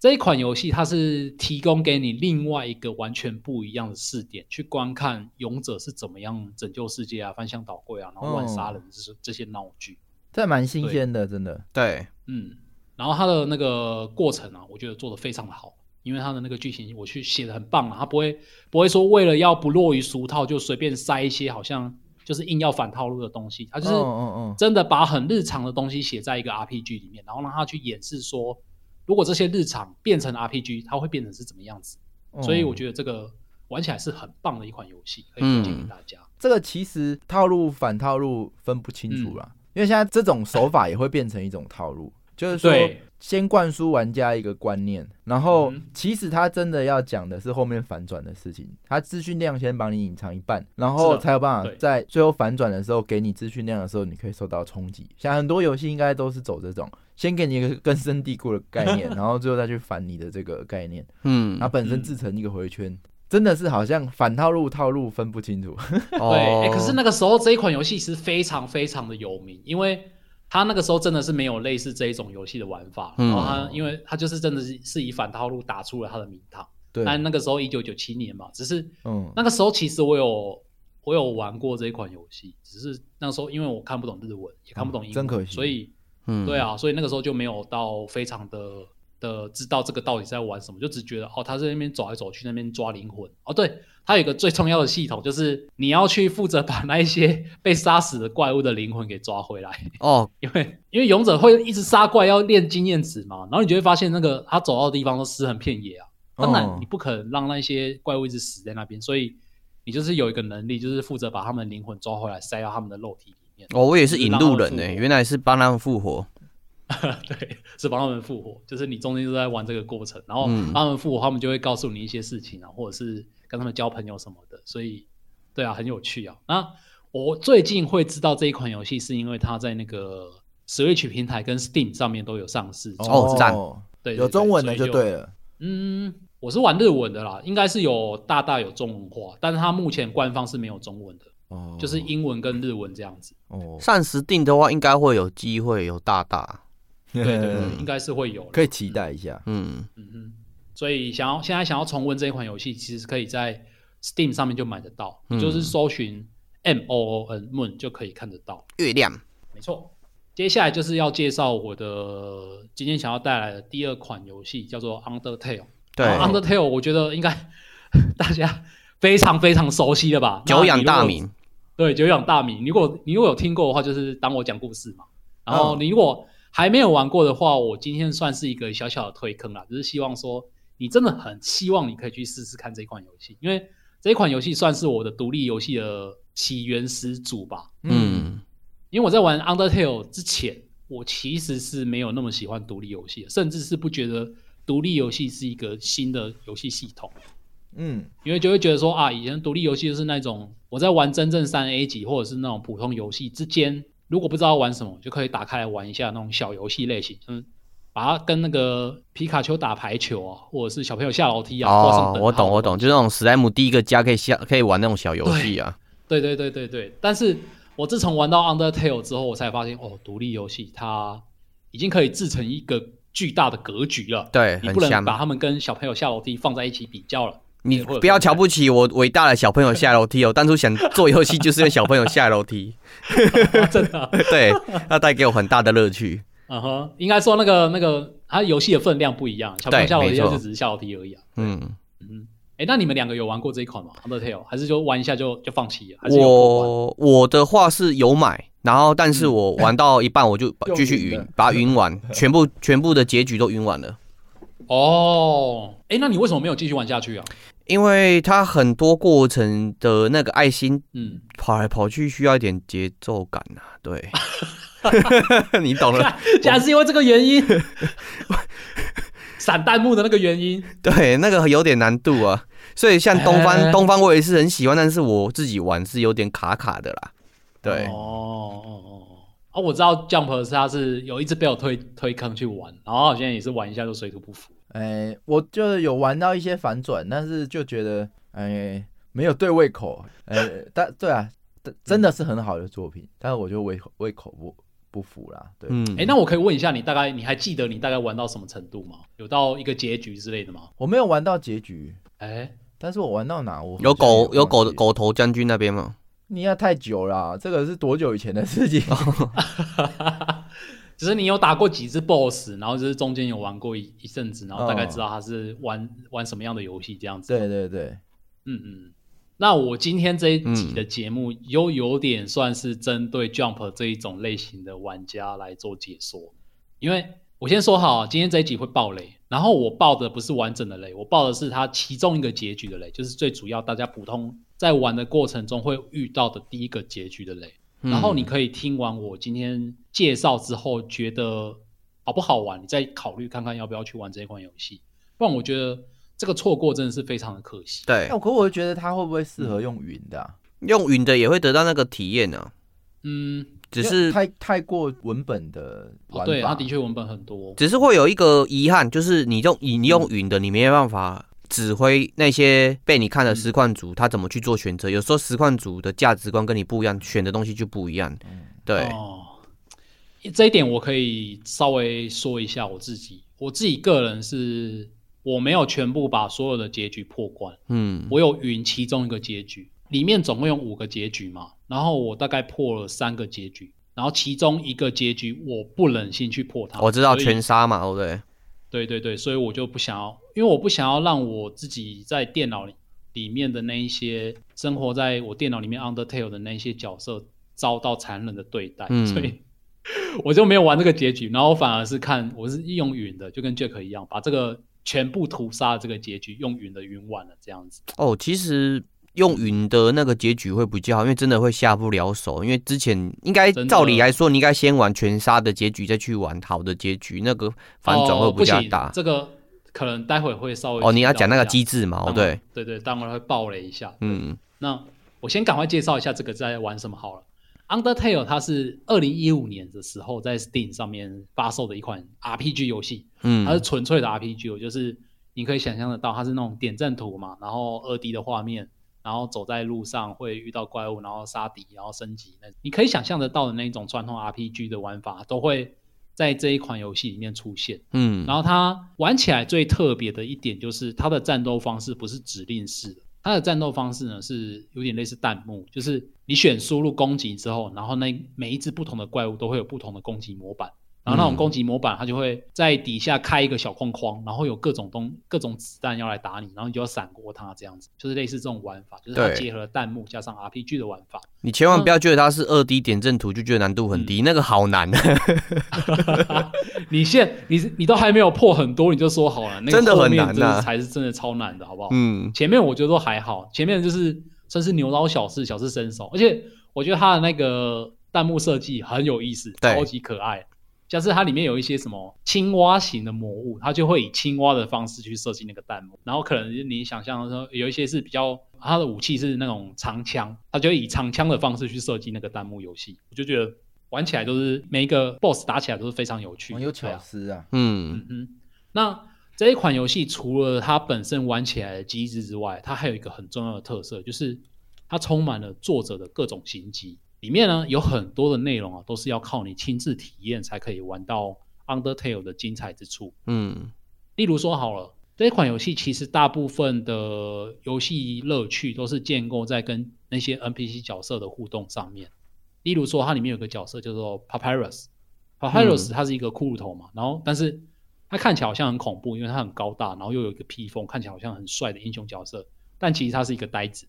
这一款游戏它是提供给你另外一个完全不一样的视点，去观看勇者是怎么样拯救世界啊、翻箱倒柜啊、然后乱杀人，这是这些闹剧，这蛮新鲜的，真的。对，嗯，然后它的那个过程啊，我觉得做的非常的好，因为它的那个剧情我去写的很棒啊，它不会不会说为了要不落于俗套就随便塞一些好像就是硬要反套路的东西，它就是真的把很日常的东西写在一个 RPG 里面，然后让他去演示说。如果这些日常变成 RPG，它会变成是怎么样子？所以我觉得这个玩起来是很棒的一款游戏，可以推荐给大家。这个其实套路反套路分不清楚了，因为现在这种手法也会变成一种套路，就是说先灌输玩家一个观念，然后其实他真的要讲的是后面反转的事情。他资讯量先帮你隐藏一半，然后才有办法在最后反转的时候给你资讯量的时候，你可以受到冲击。像很多游戏应该都是走这种。先给你一个根深蒂固的概念，然后最后再去反你的这个概念。嗯，它本身制成一个回圈，真的是好像反套路套路分不清楚。对，可是那个时候这一款游戏是非常非常的有名，因为它那个时候真的是没有类似这一种游戏的玩法。然后它，因为它就是真的是是以反套路打出了它的名堂。对，但那个时候一九九七年嘛，只是嗯，那个时候其实我有我有玩过这一款游戏，只是那时候因为我看不懂日文，也看不懂英文，真可惜。所以，嗯，对啊，所以那个时候就没有到非常的的知道这个到底在玩什么，就只觉得哦，他在那边走来走去，那边抓灵魂。哦，对，他有一个最重要的系统，就是你要去负责把那一些被杀死的怪物的灵魂给抓回来。哦，因为因为勇者会一直杀怪，要练经验值嘛，然后你就会发现那个他走到的地方都尸横遍野啊。当然，你不可能让那些怪物一直死在那边，所以你就是有一个能力，就是负责把他们的灵魂抓回来，塞到他们的肉体里面。哦，我也是引路人呢，原来是帮他们复活。对，是帮他们复活，就是你中间都在玩这个过程，然后他们复活，他们就会告诉你一些事情啊，或者是跟他们交朋友什么的。所以，对啊，很有趣啊。那我最近会知道这一款游戏，是因为它在那个 Switch 平台跟 Steam 上面都有上市。哦，赞，对，有中文的就对了。嗯。我是玩日文的啦，应该是有大大有中文化，但是它目前官方是没有中文的，哦，就是英文跟日文这样子。哦，暂时定的话，应该会有机会有大大，对对对，应该是会有，可以期待一下。嗯。嗯嗯，所以想要现在想要重温这一款游戏，其实可以在 Steam 上面就买得到，就是搜寻 M O O N Moon 就可以看得到。月亮。没错，接下来就是要介绍我的今天想要带来的第二款游戏，叫做 Undertale。对，Undertale，我觉得应该 大家非常非常熟悉的吧？久仰大名，对，久仰大名。如果你如果有听过的话，就是当我讲故事嘛。然后你如果还没有玩过的话，我今天算是一个小小的推坑啦，只是希望说你真的很希望你可以去试试看这款游戏，因为这款游戏算是我的独立游戏的起源始祖吧。嗯，因为我在玩 Undertale 之前，我其实是没有那么喜欢独立游戏，甚至是不觉得。独立游戏是一个新的游戏系统，嗯，因为就会觉得说啊，以前独立游戏就是那种我在玩真正三 A 级或者是那种普通游戏之间，如果不知道玩什么，就可以打开来玩一下那种小游戏类型，嗯，把它跟那个皮卡丘打排球啊，或者是小朋友下楼梯啊。哦，我懂我懂，就那种史莱姆第一个家可以下可以玩那种小游戏啊。对对对对对，但是我自从玩到 Undertale 之后，我才发现哦，独立游戏它已经可以制成一个。巨大的格局了，对，你不能把他们跟小朋友下楼梯放在一起比较了。你不要瞧不起我伟大的小朋友下楼梯哦，当初想做游戏就是用小朋友下楼梯，真的，对，那带给我很大的乐趣。嗯哼，应该说那个那个，它游戏的分量不一样，小朋友下楼梯就只是下楼梯而已啊。嗯嗯。哎，那你们两个有玩过这一款吗？Undertale 还是就玩一下就就放弃了？我我的话是有买，然后但是我玩到一半我就继续云，把它云完，全部全部的结局都云完了。哦，哎，那你为什么没有继续玩下去啊？因为它很多过程的那个爱心，嗯，跑来跑去需要一点节奏感呐。对，你懂了，假是因为这个原因，闪弹幕的那个原因，对，那个有点难度啊。所以像东方，东方我也是很喜欢，但是我自己玩是有点卡卡的啦。对，哦哦哦哦，我知道 Jump 是他是有一直被我推推坑去玩，然后好像也是玩一下就水土不服。哎，我就是有玩到一些反转，但是就觉得哎没有对胃口。哎，但对啊，真的是很好的作品，但是我就胃口胃口不不服啦。对，嗯，哎，那我可以问一下你，大概你还记得你大概玩到什么程度吗？有到一个结局之类的吗？我没有玩到结局。哎。但是我玩到哪？我有狗有狗的狗头将军那边吗？你要太久了，这个是多久以前的事情？只是你有打过几只 BOSS，然后就是中间有玩过一一阵子，然后大概知道他是玩玩什么样的游戏这样子。对对对，嗯嗯。那我今天这一集的节目又有点算是针对 Jump 这一种类型的玩家来做解说，因为我先说好，今天这一集会爆雷。然后我爆的不是完整的雷，我爆的是它其中一个结局的雷，就是最主要大家普通在玩的过程中会遇到的第一个结局的雷。然后你可以听完我今天介绍之后，觉得好不好玩，你再考虑看看要不要去玩这一款游戏。不然我觉得这个错过真的是非常的可惜。对，那可我觉得它会不会适合用云的？用云的也会得到那个体验呢。嗯。只是太太过文本的玩法，对，它的确文本很多。只是会有一个遗憾，就是你用你用云的，你没办法指挥那些被你看的实况组他怎么去做选择。有时候实况组的价值观跟你不一样，选的东西就不一样。对，哦，这一点我可以稍微说一下我自己。我自己个人是我没有全部把所有的结局破关，嗯，我有云其中一个结局，里面总共有五个结局嘛，然后我大概破了三个结局，然后其中一个结局我不忍心去破它，我知道全杀嘛，对不对？对对对，所以我就不想要，因为我不想要让我自己在电脑里里面的那一些生活在我电脑里面 Undertale 的那些角色遭到残忍的对待，所以我就没有玩这个结局，然后反而是看我是用云的，就跟 Jack 一样，把这个。全部屠杀这个结局用云的云玩了这样子哦，其实用云的那个结局会比较好，因为真的会下不了手。因为之前应该照理来说，你应该先玩全杀的结局，再去玩好的结局，那个反转会比较大。这个可能待会会稍微哦，你要讲那个机制嘛？对对对，待会会爆雷一下。嗯，那我先赶快介绍一下这个在玩什么好了。Undertale 它是二零一五年的时候在 Steam 上面发售的一款 RPG 游戏，嗯，它是纯粹的 RPG，就是你可以想象得到，它是那种点阵图嘛，然后二 D 的画面，然后走在路上会遇到怪物，然后杀敌，然后升级，那你可以想象得到的那种传统 RPG 的玩法，都会在这一款游戏里面出现，嗯，然后它玩起来最特别的一点就是它的战斗方式不是指令式的。它的战斗方式呢是有点类似弹幕，就是你选输入攻击之后，然后那每一只不同的怪物都会有不同的攻击模板。然后那种攻击模板，它就会在底下开一个小框框，然后有各种东各种子弹要来打你，然后你就要闪过它，这样子就是类似这种玩法，就是它结合了弹幕加上 RPG 的玩法。你千万不要觉得它是二 D 点阵图就觉得难度很低，那个好难。你现你你都还没有破很多，你就说好了，真的很难的，才是真的超难的，好不好？嗯，前面我觉得都还好，前面就是算是牛刀小试，小试身手，而且我觉得它的那个弹幕设计很有意思，超级可爱。像是它里面有一些什么青蛙型的魔物，它就会以青蛙的方式去设计那个弹幕。然后可能你想象说有一些是比较它的武器是那种长枪，它就以长枪的方式去设计那个弹幕游戏。我就觉得玩起来都是每一个 BOSS 打起来都是非常有趣，很有巧思啊。嗯嗯。那这一款游戏除了它本身玩起来的机制之外，它还有一个很重要的特色，就是它充满了作者的各种心机。里面呢有很多的内容啊，都是要靠你亲自体验才可以玩到 Undertale 的精彩之处。嗯，例如说好了，这款游戏其实大部分的游戏乐趣都是建构在跟那些 NPC 角色的互动上面。例如说，它里面有个角色叫做 Papyrus，Papyrus 它是一个骷髅头嘛，然后但是它看起来好像很恐怖，因为它很高大，然后又有一个披风，看起来好像很帅的英雄角色，但其实它是一个呆子。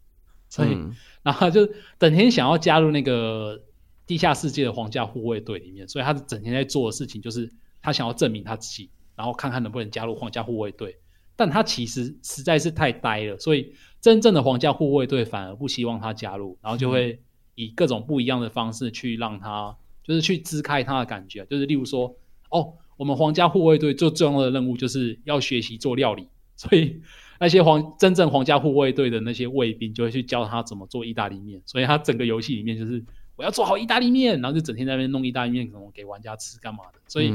所以，然后就整天想要加入那个地下世界的皇家护卫队里面，所以他整天在做的事情就是他想要证明他自己，然后看看能不能加入皇家护卫队。但他其实实在是太呆了，所以真正的皇家护卫队反而不希望他加入，然后就会以各种不一样的方式去让他，就是去支开他的感觉，就是例如说，哦，我们皇家护卫队最重要的任务就是要学习做料理，所以。那些皇真正皇家护卫队的那些卫兵就会去教他怎么做意大利面，所以他整个游戏里面就是我要做好意大利面，然后就整天在那边弄意大利面，可能给玩家吃干嘛的。所以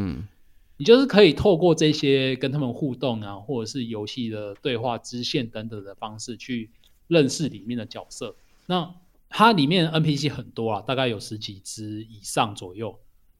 你就是可以透过这些跟他们互动啊，或者是游戏的对话支线等等的方式去认识里面的角色。那它里面 NPC 很多啊，大概有十几只以上左右。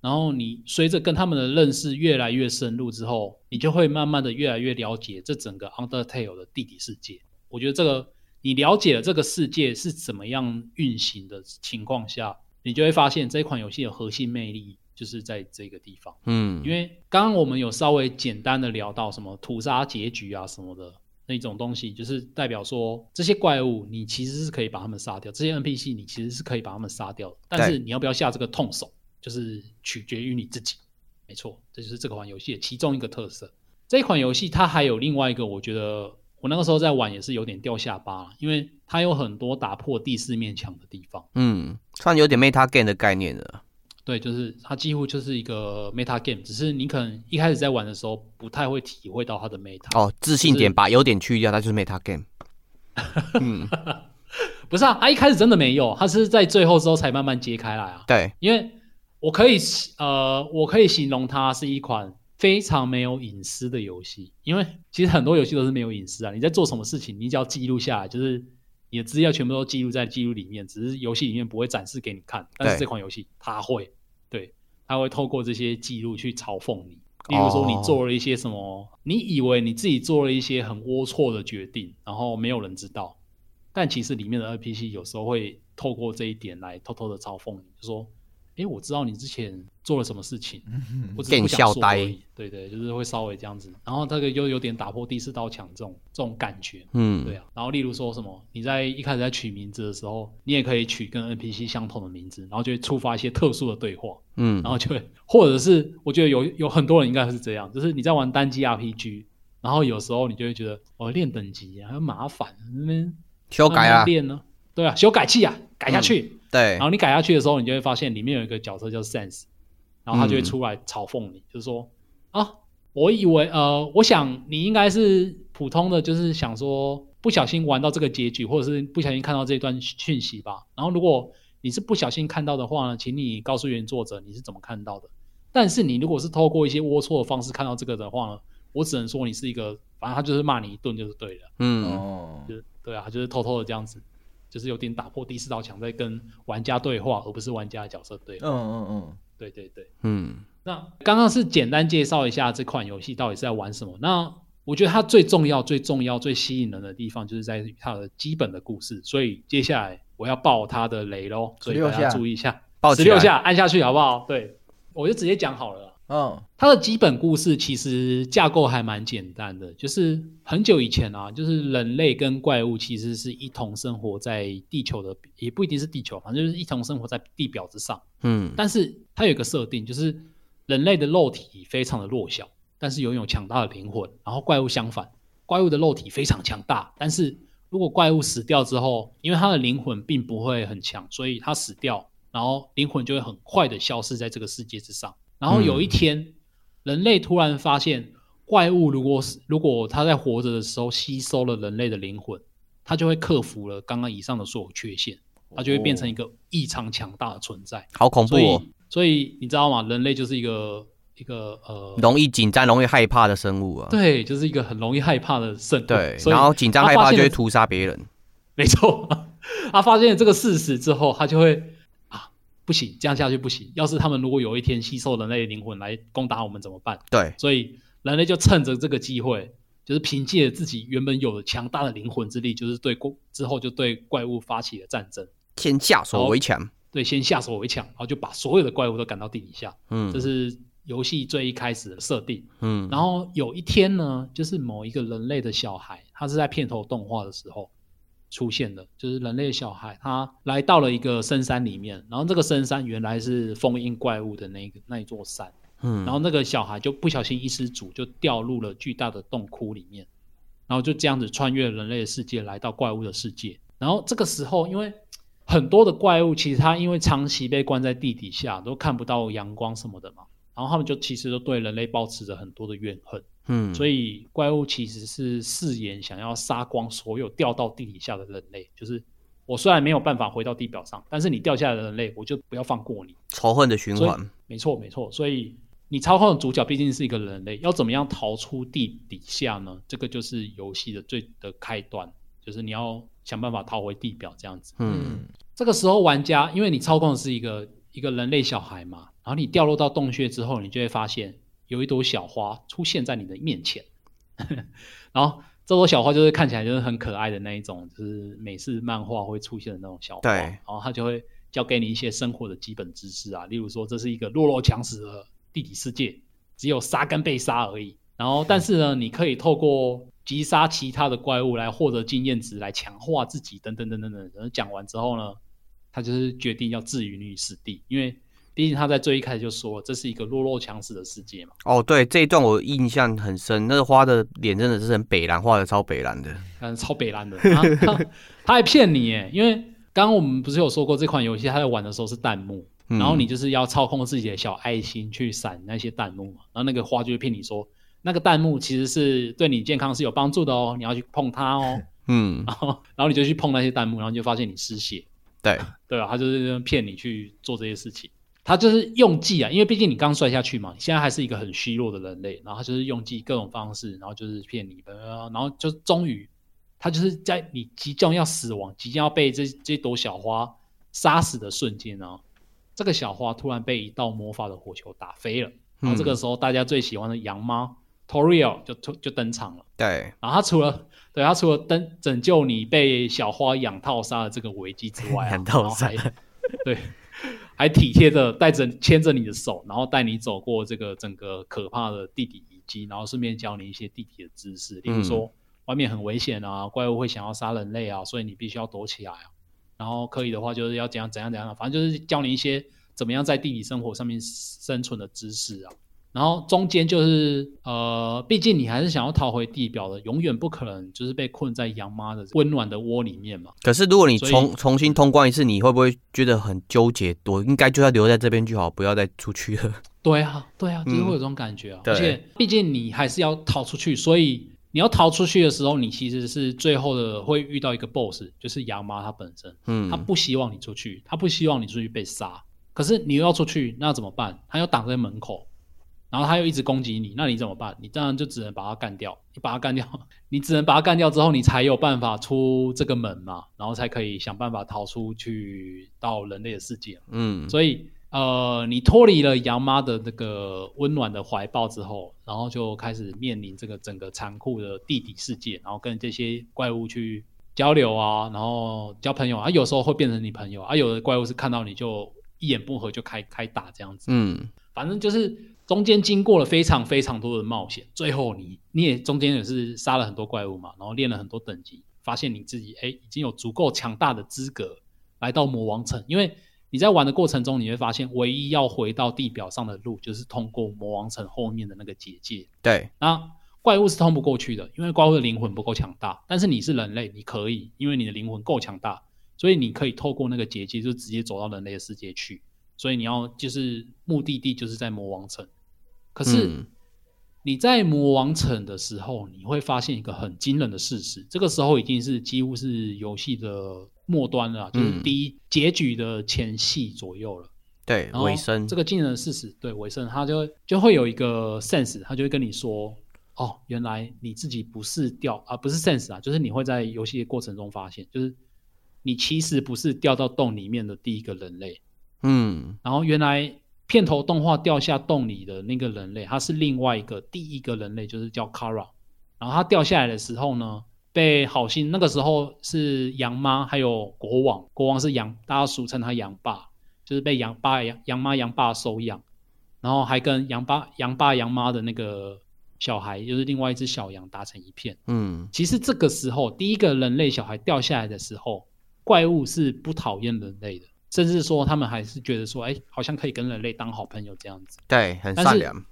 然后你随着跟他们的认识越来越深入之后，你就会慢慢的越来越了解这整个 Undertale 的地底世界。我觉得这个你了解了这个世界是怎么样运行的情况下，你就会发现这款游戏的核心魅力就是在这个地方。嗯，因为刚刚我们有稍微简单的聊到什么屠杀结局啊什么的那种东西，就是代表说这些怪物你其实是可以把他们杀掉，这些 NPC 你其实是可以把他们杀掉，但是你要不要下这个痛手？就是取决于你自己，没错，这就是这款游戏的其中一个特色。这一款游戏它还有另外一个，我觉得我那个时候在玩也是有点掉下巴，因为它有很多打破第四面墙的地方。嗯，算有点 meta game 的概念了。对，就是它几乎就是一个 meta game，只是你可能一开始在玩的时候不太会体会到它的 meta。哦，自信点把优点去掉，它就是 meta game。嗯，不是啊，它一开始真的没有，它是在最后之后才慢慢揭开来啊。对，因为。我可以呃，我可以形容它是一款非常没有隐私的游戏，因为其实很多游戏都是没有隐私啊。你在做什么事情，你只要记录下来，就是你的资料全部都记录在记录里面，只是游戏里面不会展示给你看。但是这款游戏它会，对，它会透过这些记录去嘲讽你。例如说你做了一些什么，你以为你自己做了一些很龌龊的决定，然后没有人知道，但其实里面的 NPC 有时候会透过这一点来偷偷的嘲讽你，就说。哎，我知道你之前做了什么事情，我只是不想说而已。对对，就是会稍微这样子，然后这个又有点打破第四道墙这种这种感觉。嗯，对啊。然后例如说什么，你在一开始在取名字的时候，你也可以取跟 NPC 相同的名字，然后就会触发一些特殊的对话。嗯，然后就会，或者是我觉得有有很多人应该是这样，就是你在玩单机 RPG，然后有时候你就会觉得，哦，练等级很麻烦，那边修改啊，练呢？对啊，修改器啊，改下去。对，然后你改下去的时候，你就会发现里面有一个角色叫 Sense，然后他就会出来嘲讽你，就是说啊，我以为呃，我想你应该是普通的，就是想说不小心玩到这个结局，或者是不小心看到这段讯息吧。然后如果你是不小心看到的话呢，请你告诉原作者你是怎么看到的。但是你如果是透过一些龌龊的方式看到这个的话呢，我只能说你是一个，反正他就是骂你一顿就是对的。嗯，哦，就对啊，就是偷偷的这样子。就是有点打破第四道墙，在跟玩家对话，而不是玩家的角色对话。嗯嗯嗯，对对对，嗯。那刚刚是简单介绍一下这款游戏到底是在玩什么。那我觉得它最重要、最重要、最吸引人的地方，就是在于它的基本的故事。所以接下来我要爆它的雷喽，所以大家注意一下，十六下按下去好不好？对，我就直接讲好了。嗯，它的基本故事其实架构还蛮简单的，就是很久以前啊，就是人类跟怪物其实是一同生活在地球的，也不一定是地球，反正就是一同生活在地表之上。嗯，但是它有一个设定，就是人类的肉体非常的弱小，但是拥有强大的灵魂。然后怪物相反，怪物的肉体非常强大，但是如果怪物死掉之后，因为它的灵魂并不会很强，所以它死掉，然后灵魂就会很快的消失在这个世界之上。然后有一天，人类突然发现，怪物如果是如果它在活着的时候吸收了人类的灵魂，它就会克服了刚刚以上的所有缺陷，它就会变成一个异常强大的存在。好恐怖哦！所以你知道吗？人类就是一个一个呃，容易紧张、容易害怕的生物啊。对，就是一个很容易害怕的生。对，然后紧张害怕就会屠杀别人。没错，他发现了这个事实之后，他就会。不行，这样下去不行。要是他们如果有一天吸收人类的灵魂来攻打我们怎么办？对，所以人类就趁着这个机会，就是凭借自己原本有的强大的灵魂之力，就是对过之后就对怪物发起了战争，先下手为强。对，先下手为强，然后就把所有的怪物都赶到地底下。嗯，这是游戏最一开始的设定。嗯，然后有一天呢，就是某一个人类的小孩，他是在片头动画的时候。出现的，就是人类小孩，他来到了一个深山里面，然后这个深山原来是封印怪物的那个那一座山，嗯，然后那个小孩就不小心一失足，就掉入了巨大的洞窟里面，然后就这样子穿越人类的世界，来到怪物的世界。然后这个时候，因为很多的怪物其实它因为长期被关在地底下，都看不到阳光什么的嘛，然后他们就其实都对人类保持着很多的怨恨。嗯，所以怪物其实是誓言想要杀光所有掉到地底下的人类。就是我虽然没有办法回到地表上，但是你掉下来的人类，我就不要放过你。仇恨的循环，没错没错。所以你操控的主角毕竟是一个人类，要怎么样逃出地底下呢？这个就是游戏的最的开端，就是你要想办法逃回地表这样子。嗯，这个时候玩家因为你操控的是一个一个人类小孩嘛，然后你掉落到洞穴之后，你就会发现。有一朵小花出现在你的面前，然后这朵小花就是看起来就是很可爱的那一种，就是美式漫画会出现的那种小花。对，然后它就会教给你一些生活的基本知识啊，例如说这是一个弱肉强食的地底世界，只有杀跟被杀而已。然后但是呢，你可以透过击杀其他的怪物来获得经验值，来强化自己等等等等等。然后讲完之后呢，他就是决定要置于你死地，因为。毕竟他在最一开始就说这是一个弱肉强食的世界嘛。哦，对，这一段我印象很深。那个花的脸真的是很北蓝，画的超北蓝的，嗯，超北蓝的。他 他还骗你耶，因为刚刚我们不是有说过这款游戏他在玩的时候是弹幕，然后你就是要操控自己的小爱心去闪那些弹幕嘛。然后那个花就会骗你说那个弹幕其实是对你健康是有帮助的哦，你要去碰它哦。嗯，然后然后你就去碰那些弹幕，然后就发现你失血。对对啊，他就是骗你去做这些事情。他就是用计啊，因为毕竟你刚摔下去嘛，你现在还是一个很虚弱的人类，然后他就是用计各种方式，然后就是骗你，然后就终于，他就是在你即将要死亡、即将要被这这朵小花杀死的瞬间呢，这个小花突然被一道魔法的火球打飞了，然后这个时候大家最喜欢的羊妈 Toriel 就就登场了。对，然后他除了对他除了登拯救你被小花养套杀的这个危机之外，养套杀，对，还体贴的带着牵着你的手，然后带你走过这个整个可怕的地底遗迹，然后顺便教你一些地底的知识，例如说外面很危险啊，怪物会想要杀人类啊，所以你必须要躲起来啊。然后可以的话，就是要怎样怎样怎样，反正就是教你一些怎么样在地底生活上面生存的知识啊。然后中间就是呃，毕竟你还是想要逃回地表的，永远不可能就是被困在羊妈的温暖的窝里面嘛。可是如果你重重新通关一次，你会不会觉得很纠结？我应该就要留在这边就好，不要再出去了。对啊，对啊，就是会有这种感觉啊。而且毕竟你还是要逃出去，所以你要逃出去的时候，你其实是最后的会遇到一个 BOSS，就是羊妈她本身。嗯，她不希望你出去，她不希望你出去被杀。可是你又要出去，那怎么办？她要挡在门口。然后他又一直攻击你，那你怎么办？你当然就只能把他干掉。你把他干掉，你只能把他干掉之后，你才有办法出这个门嘛，然后才可以想办法逃出去到人类的世界。嗯，所以呃，你脱离了羊妈的那个温暖的怀抱之后，然后就开始面临这个整个残酷的地底世界，然后跟这些怪物去交流啊，然后交朋友啊，有时候会变成你朋友啊，有的怪物是看到你就一言不合就开开打这样子。嗯，反正就是。中间经过了非常非常多的冒险，最后你你也中间也是杀了很多怪物嘛，然后练了很多等级，发现你自己哎已经有足够强大的资格来到魔王城。因为你在玩的过程中，你会发现唯一要回到地表上的路就是通过魔王城后面的那个结界。对，那怪物是通不过去的，因为怪物的灵魂不够强大。但是你是人类，你可以，因为你的灵魂够强大，所以你可以透过那个结界就直接走到人类的世界去。所以你要就是目的地就是在魔王城。可是你在魔王城的时候，你会发现一个很惊人的事实。这个时候已经是几乎是游戏的末端了，就是第一结局的前戏左右了。对，尾声。这个惊人的事实，对尾声，他就就会有一个 sense，他就会跟你说：“哦，原来你自己不是掉啊，不是 sense 啊，就是你会在游戏的过程中发现，就是你其实不是掉到洞里面的第一个人类。”嗯，然后原来。片头动画掉下洞里的那个人类，他是另外一个第一个人类，就是叫 Kara。然后他掉下来的时候呢，被好心那个时候是羊妈还有国王，国王是羊，大家俗称他羊爸，就是被羊爸、羊羊妈、羊爸收养，然后还跟羊爸、羊爸、羊妈的那个小孩，就是另外一只小羊打成一片。嗯，其实这个时候第一个人类小孩掉下来的时候，怪物是不讨厌人类的。甚至说，他们还是觉得说，哎，好像可以跟人类当好朋友这样子。对，很善良。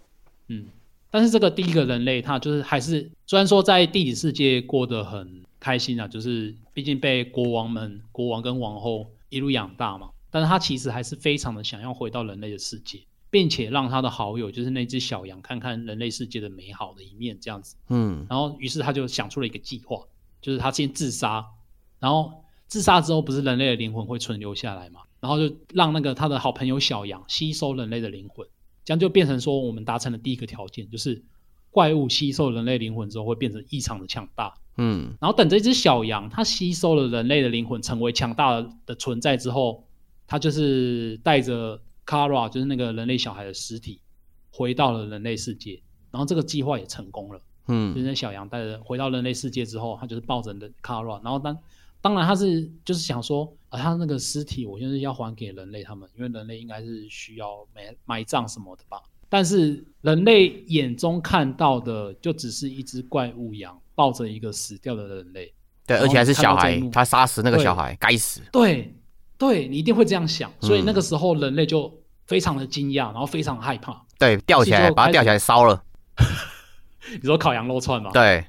嗯，但是这个第一个人类，他就是还是虽然说在地理世界过得很开心啊，就是毕竟被国王们、国王跟王后一路养大嘛，但是他其实还是非常的想要回到人类的世界，并且让他的好友就是那只小羊看看人类世界的美好的一面这样子。嗯，然后于是他就想出了一个计划，就是他先自杀，然后自杀之后，不是人类的灵魂会存留下来吗？然后就让那个他的好朋友小羊吸收人类的灵魂，这样就变成说我们达成了第一个条件，就是怪物吸收人类灵魂之后会变成异常的强大。嗯，然后等这只小羊它吸收了人类的灵魂，成为强大的存在之后，它就是带着 Kara，就是那个人类小孩的尸体，回到了人类世界。然后这个计划也成功了。嗯，就是小羊带着回到人类世界之后，它就是抱着的 Kara，然后当。当然，他是就是想说啊，他那个尸体，我就是要还给人类他们，因为人类应该是需要埋埋葬什么的吧。但是人类眼中看到的，就只是一只怪物羊抱着一个死掉的人类。对，而且还是小孩，他杀死那个小孩，该死。对，对你一定会这样想，所以那个时候人类就非常的惊讶，然后非常害怕。对，吊起来，把它吊起来烧了。你说烤羊肉串吗？对，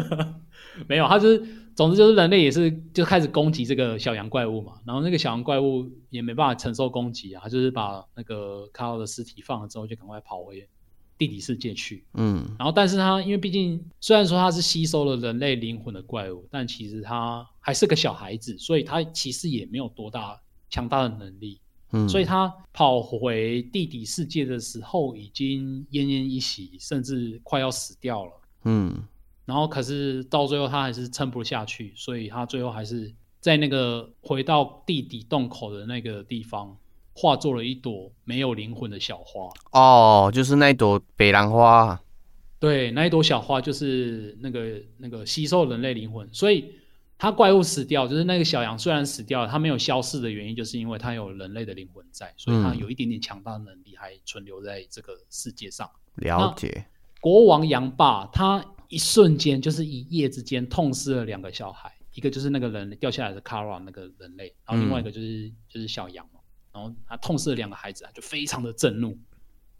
没有，他就是。总之就是人类也是就开始攻击这个小羊怪物嘛，然后那个小羊怪物也没办法承受攻击啊，他就是把那个卡奥的尸体放了之后，就赶快跑回地底世界去。嗯，然后但是他因为毕竟虽然说他是吸收了人类灵魂的怪物，但其实他还是个小孩子，所以他其实也没有多大强大的能力。嗯，所以他跑回地底世界的时候已经奄奄一息，甚至快要死掉了。嗯。然后，可是到最后他还是撑不下去，所以他最后还是在那个回到地底洞口的那个地方，化作了一朵没有灵魂的小花。哦，就是那一朵北兰花。对，那一朵小花就是那个那个吸收人类灵魂，所以它怪物死掉，就是那个小羊虽然死掉了，它没有消逝的原因，就是因为它有人类的灵魂在，所以它有一点点强大的能力还存留在这个世界上。了解。国王羊爸他一瞬间就是一夜之间痛失了两个小孩，一个就是那个人掉下来的 Kara 那个人类，然后另外一个就是就是小羊嘛，然后他痛失了两个孩子，就非常的震怒，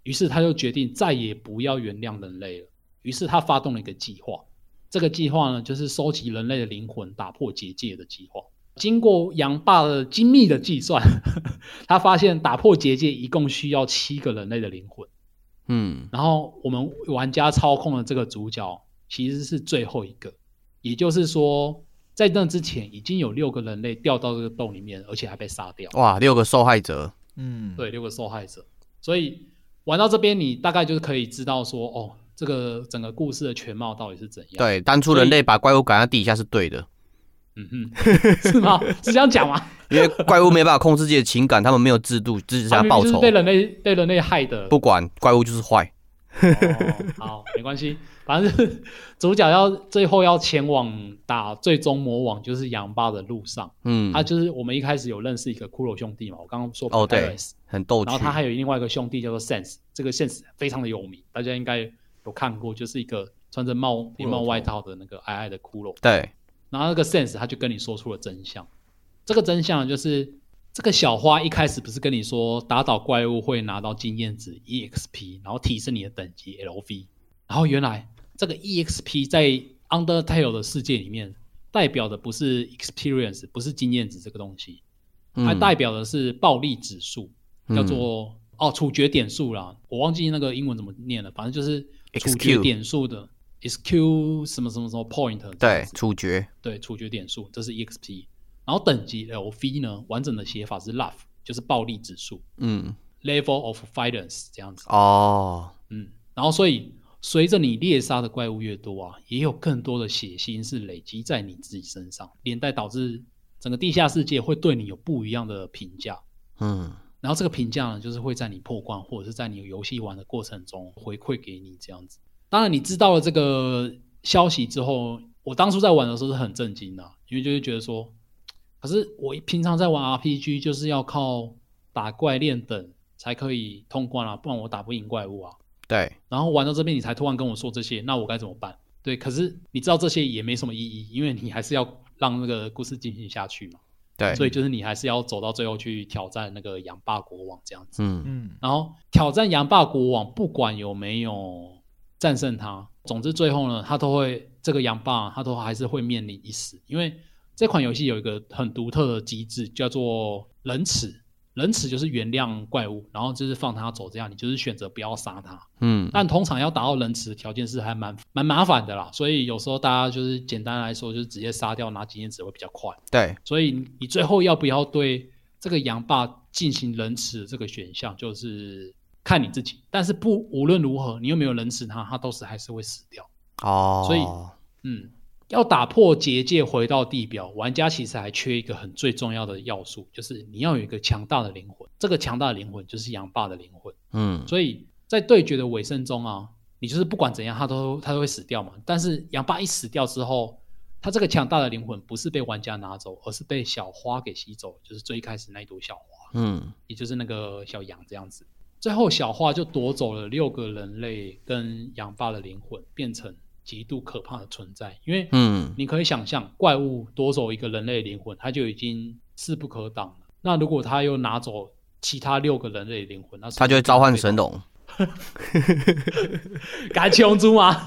于是他就决定再也不要原谅人类了。于是他发动了一个计划，这个计划呢就是收集人类的灵魂，打破结界的计划。经过羊爸的精密的计算，他发现打破结界一共需要七个人类的灵魂。嗯，然后我们玩家操控了这个主角其实是最后一个，也就是说，在那之前已经有六个人类掉到这个洞里面，而且还被杀掉。哇，六个受害者。嗯，对，六个受害者。所以玩到这边，你大概就是可以知道说，哦，这个整个故事的全貌到底是怎样。对，当初人类把怪物赶到地下是对的。嗯哼，是吗？是这样讲吗？因为怪物没办法控制自己的情感，他们没有制度，只是想报仇。被人类被人类害的，不管怪物就是坏。好，没关系，反正是主角要最后要前往打最终魔王，就是杨巴的路上。嗯，他就是我们一开始有认识一个骷髅兄弟嘛，我刚刚说哦对，很逗然后他还有另外一个兄弟叫做 Sense，这个 Sense 非常的有名，大家应该有看过，就是一个穿着帽连帽外套的那个矮矮的骷髅。对。然后那个 sense 他就跟你说出了真相，这个真相就是这个小花一开始不是跟你说打倒怪物会拿到经验值 exp，然后提升你的等级 lv，然后原来这个 exp 在 Undertale 的世界里面代表的不是 experience，不是经验值这个东西，它代表的是暴力指数，叫做哦处决点数啦，我忘记那个英文怎么念了，反正就是处决点数的。is Q 什么什么什么 point？对，处决，对，处决点数，这是 exp。然后等级 LV 呢，完整的写法是 love，就是暴力指数。嗯，level of violence 这样子。哦，嗯，然后所以随着你猎杀的怪物越多啊，也有更多的血腥是累积在你自己身上，连带导致整个地下世界会对你有不一样的评价。嗯，然后这个评价呢，就是会在你破关或者是在你游戏玩的过程中回馈给你这样子。当然，你知道了这个消息之后，我当初在玩的时候是很震惊的，因为就是觉得说，可是我平常在玩 RPG 就是要靠打怪练等才可以通关啊，不然我打不赢怪物啊。对。然后玩到这边，你才突然跟我说这些，那我该怎么办？对，可是你知道这些也没什么意义，因为你还是要让那个故事进行下去嘛。对。所以就是你还是要走到最后去挑战那个羊霸国王这样子。嗯嗯。然后挑战羊霸国王，不管有没有。战胜他，总之最后呢，他都会这个羊霸，他都还是会面临一死，因为这款游戏有一个很独特的机制，叫做仁慈。仁慈就是原谅怪物，然后就是放他走，这样你就是选择不要杀他。嗯，但通常要达到仁慈的条件是还蛮蛮麻烦的啦，所以有时候大家就是简单来说，就是直接杀掉拿经验值会比较快。对，所以你最后要不要对这个羊爸进行仁慈这个选项，就是。看你自己，但是不无论如何，你又没有仁慈他，他都是还是会死掉哦。所以，嗯，要打破结界回到地表，玩家其实还缺一个很最重要的要素，就是你要有一个强大的灵魂。这个强大的灵魂就是杨霸的灵魂。嗯，所以在对决的尾声中啊，你就是不管怎样，他都他都会死掉嘛。但是杨霸一死掉之后，他这个强大的灵魂不是被玩家拿走，而是被小花给吸走，就是最开始那一朵小花。嗯，也就是那个小羊这样子。最后，小花就夺走了六个人类跟杨霸的灵魂，变成极度可怕的存在。因为，嗯，你可以想象，怪物夺走一个人类灵魂，他就已经势不可挡了。那如果他又拿走其他六个人类灵魂，那他就会召唤神龙，敢七龙珠吗？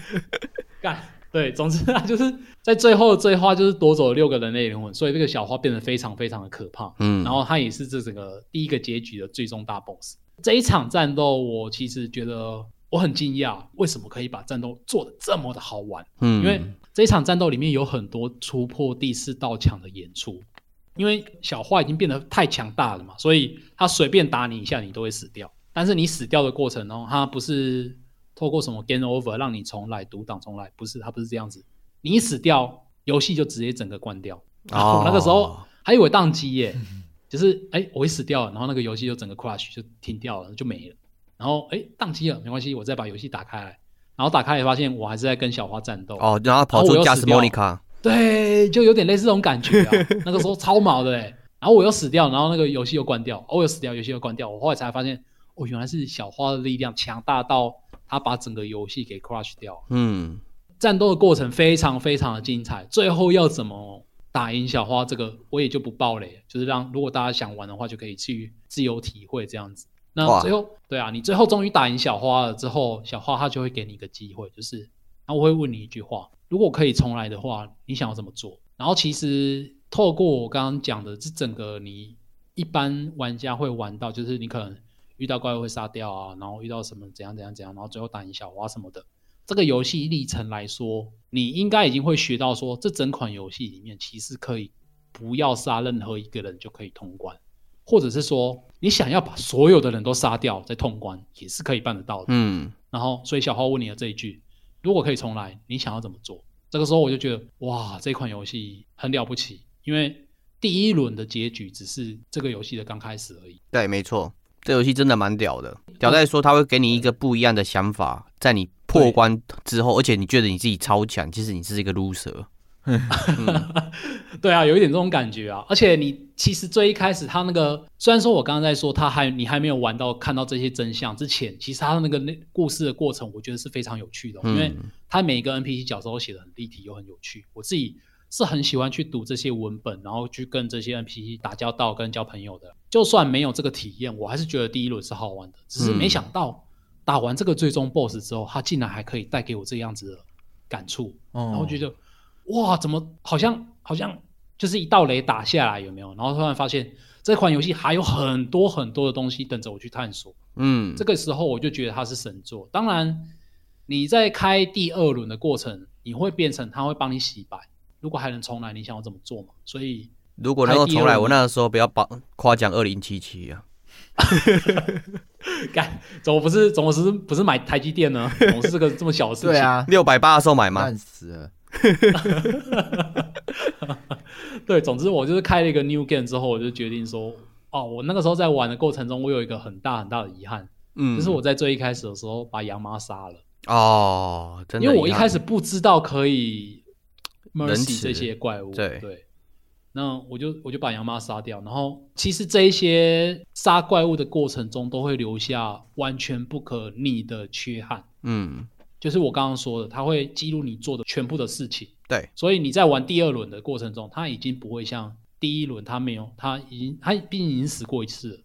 干。对，总之啊，就是在最后的最后，就是夺走了六个人类灵魂，所以这个小花变得非常非常的可怕。嗯，然后它也是这整个第一个结局的最终大 boss。这一场战斗，我其实觉得我很惊讶，为什么可以把战斗做的这么的好玩？嗯，因为这一场战斗里面有很多突破第四道墙的演出。因为小花已经变得太强大了嘛，所以他随便打你一下，你都会死掉。但是你死掉的过程中，他不是。透过什么 game over 让你重来独挡重来？不是，他不是这样子。你死掉，游戏就直接整个关掉。哦，那个时候还以为宕机耶，就是哎，我会死掉了，然后那个游戏就整个 crash 就停掉了，就没了。然后哎，宕机了，没关系，我再把游戏打开来，然后打开也发现我还是在跟小花战斗。哦，然后跑出驾驶莫妮卡。对，就有点类似这种感觉啊。那个时候超毛的哎，然后我又死掉，然后那个游戏又关掉，我又死掉，游戏又关掉。我后来才发现，哦，原来是小花的力量强大到他把整个游戏给 crush 掉。嗯，战斗的过程非常非常的精彩，最后要怎么打赢小花，这个我也就不爆雷，就是让如果大家想玩的话，就可以去自由体会这样子。那最后，对啊，你最后终于打赢小花了之后，小花她就会给你一个机会，就是，那我会问你一句话。如果可以重来的话，你想要怎么做？然后其实透过我刚刚讲的这整个，你一般玩家会玩到，就是你可能遇到怪物会杀掉啊，然后遇到什么怎样怎样怎样，然后最后打赢小花什么的。这个游戏历程来说，你应该已经会学到说，这整款游戏里面其实可以不要杀任何一个人就可以通关，或者是说你想要把所有的人都杀掉再通关也是可以办得到的。嗯。然后，所以小花问你的这一句。如果可以重来，你想要怎么做？这个时候我就觉得，哇，这款游戏很了不起，因为第一轮的结局只是这个游戏的刚开始而已。对，没错，这游戏真的蛮屌的。屌在说，他会给你一个不一样的想法，在你破关之后，而且你觉得你自己超强，其实你是一个 loser。对啊，有一点这种感觉啊，而且你其实最一开始他那个，虽然说我刚刚在说他还你还没有玩到看到这些真相之前，其实他的那个那故事的过程，我觉得是非常有趣的，因为他每一个 NPC 角色都写的很立体又很有趣，我自己是很喜欢去读这些文本，然后去跟这些 NPC 打交道跟交朋友的。就算没有这个体验，我还是觉得第一轮是好玩的，只是没想到打完这个最终 BOSS 之后，他竟然还可以带给我这样子的感触，然后觉得。哇，怎么好像好像就是一道雷打下来，有没有？然后突然发现这款游戏还有很多很多的东西等着我去探索。嗯，这个时候我就觉得它是神作。当然，你在开第二轮的过程，你会变成它会帮你洗白。如果还能重来，你想要怎么做嘛？所以如果能够重来，我那个时候不要把夸奖二零七七啊。干，怎么不是？怎么是不是买台积电呢？总是这个这么小的事情。对啊，六百八的时候买吗？烂死了。对，总之我就是开了一个 new game 之后，我就决定说，哦，我那个时候在玩的过程中，我有一个很大很大的遗憾，嗯，就是我在最一开始的时候把羊妈杀了。哦，真的，因为我一开始不知道可以 mercy 这些怪物，对。对，那我就我就把羊妈杀掉，然后其实这一些杀怪物的过程中，都会留下完全不可逆的缺憾，嗯。就是我刚刚说的，它会记录你做的全部的事情。对，所以你在玩第二轮的过程中，它已经不会像第一轮，它没有，它已经，它毕竟已经死过一次了，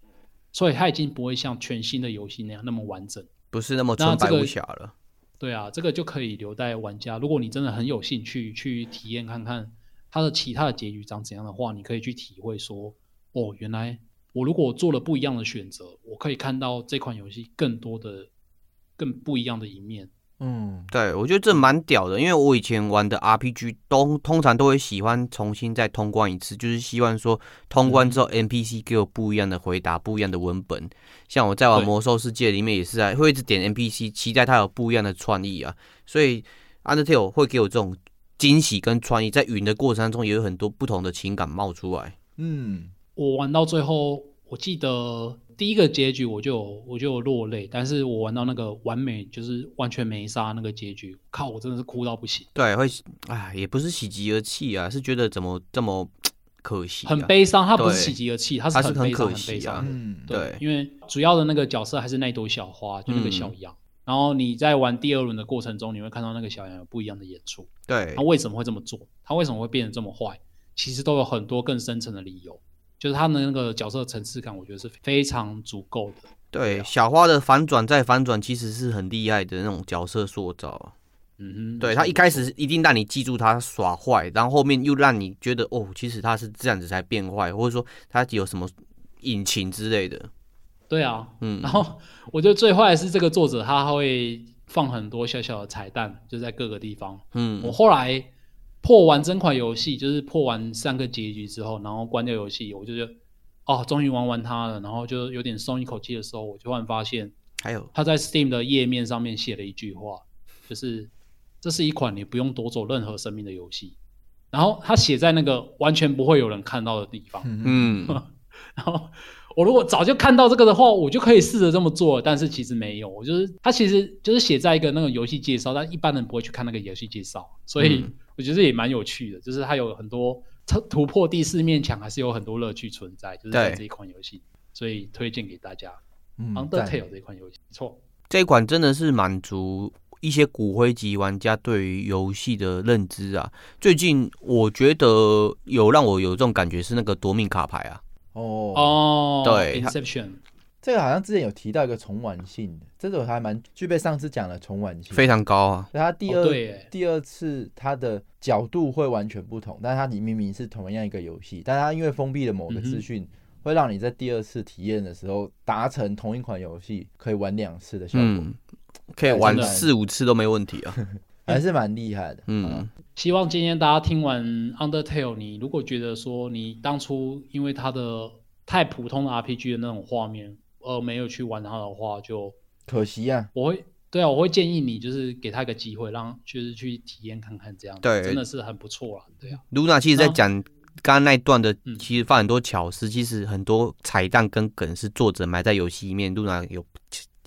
所以它已经不会像全新的游戏那样那么完整，不是那么纯白无瑕了。对啊，这个就可以留待玩家。如果你真的很有兴趣去体验看看它的其他的结局长怎样的话，你可以去体会说，哦，原来我如果做了不一样的选择，我可以看到这款游戏更多的、更不一样的一面。嗯，对，我觉得这蛮屌的，因为我以前玩的 RPG 都通常都会喜欢重新再通关一次，就是希望说通关之后 NPC 给我不一样的回答，不一样的文本。像我在玩魔兽世界里面也是啊会一直点 NPC，期待它有不一样的创意啊。所以 Undertale 会给我这种惊喜跟创意，在云的过程当中也有很多不同的情感冒出来。嗯，我玩到最后，我记得。第一个结局我就我就落泪，但是我玩到那个完美就是完全没杀那个结局，靠，我真的是哭到不行。对，会，哎，也不是喜极而泣啊，是觉得怎么这么可惜，很悲伤。他不是喜极而泣，他是很可惜啊。嗯，对，因为主要的那个角色还是那朵小花，就那个小羊。然后你在玩第二轮的过程中，你会看到那个小羊有不一样的演出。对，他为什么会这么做？他为什么会变得这么坏？其实都有很多更深层的理由。就是他的那个角色层次感，我觉得是非常足够的。对，小花的反转再反转，其实是很厉害的那种角色塑造。嗯哼，对他一开始一定让你记住他耍坏，然后后面又让你觉得哦，其实他是这样子才变坏，或者说他有什么隐情之类的。对啊，嗯。然后我觉得最坏的是这个作者，他会放很多小小的彩蛋，就在各个地方。嗯，我后来。破完整款游戏，就是破完三个结局之后，然后关掉游戏，我就觉得，哦，终于玩完它了，然后就有点松一口气的时候，我就突然发现，还有。他在 Steam 的页面上面写了一句话，就是这是一款你不用夺走任何生命的游戏，然后他写在那个完全不会有人看到的地方，嗯，然后我如果早就看到这个的话，我就可以试着这么做。但是其实没有，我就是它其实就是写在一个那个游戏介绍，但一般人不会去看那个游戏介绍，所以我觉得也蛮有趣的。就是它有很多突突破第四面墙，还是有很多乐趣存在，就是在这一款游戏，所以推荐给大家。Undertale 这一款游戏，没错，这一款真的是满足。一些骨灰级玩家对于游戏的认知啊，最近我觉得有让我有这种感觉是那个夺命卡牌啊。哦。哦，对，Inception，这个好像之前有提到一个重玩性的，这个还蛮具备上次讲的重玩性，非常高啊。它第二第二次它的角度会完全不同，但是它你明明是同样一个游戏，但它因为封闭了某个资讯，会让你在第二次体验的时候达成同一款游戏可以玩两次的效果。可以玩四五次都没问题啊，还是蛮厉害的。嗯，希望今天大家听完 Undertale，你如果觉得说你当初因为它的太普通的 RPG 的那种画面而没有去玩它的话，就可惜啊。我会对啊，我会建议你就是给他一个机会，让就是去体验看看这样，对，真的是很不错啊。对啊，Luna 其实在讲刚刚那一段的，其实放很多巧思，其实很多彩蛋跟梗是作者埋在游戏里面，Luna 有。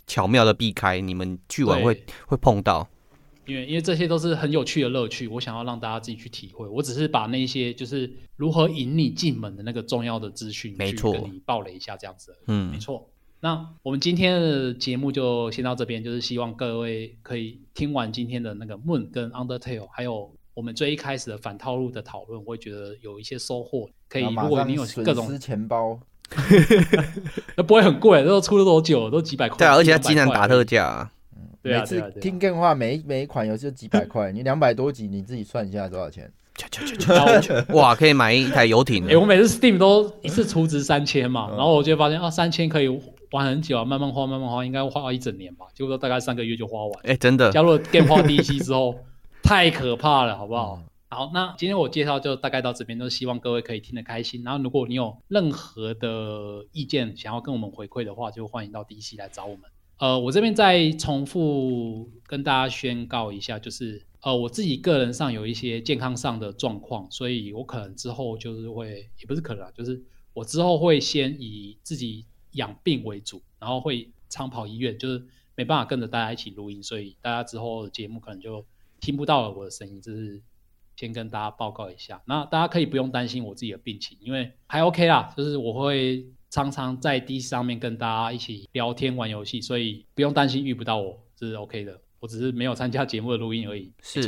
巧妙的避开，你们去玩会会碰到，因为因为这些都是很有趣的乐趣，我想要让大家自己去体会。我只是把那些就是如何引你进门的那个重要的资讯，没错，跟你报了一下这样子。嗯，没错。那我们今天的节目就先到这边，就是希望各位可以听完今天的那个 Moon 跟 Undertale，还有我们最一开始的反套路的讨论，我会觉得有一些收获。可以，如果你有各种钱包。那不会很贵，都出了多久？都几百块。对啊，而且它经常打特价。嗯，每次听电话，每每一款游戏就几百块，你两百多集，你自己算一下多少钱？哇，可以买一台游艇。哎，我每次 Steam 都一次充值三千嘛，然后我就发现啊，三千可以玩很久啊，慢慢花，慢慢花，应该花一整年吧，结果大概三个月就花完。哎，真的。加入 Game 化 DC 之后，太可怕了，好不好？好，那今天我介绍就大概到这边，都希望各位可以听得开心。然后，如果你有任何的意见想要跟我们回馈的话，就欢迎到 DC 来找我们。呃，我这边再重复跟大家宣告一下，就是呃，我自己个人上有一些健康上的状况，所以我可能之后就是会，也不是可能啊，就是我之后会先以自己养病为主，然后会常跑医院，就是没办法跟着大家一起录音，所以大家之后的节目可能就听不到了我的声音，就是。先跟大家报告一下，那大家可以不用担心我自己的病情，因为还 OK 啦，就是我会常常在 D 上面跟大家一起聊天玩游戏，所以不用担心遇不到我，这是 OK 的。我只是没有参加节目的录音而已。是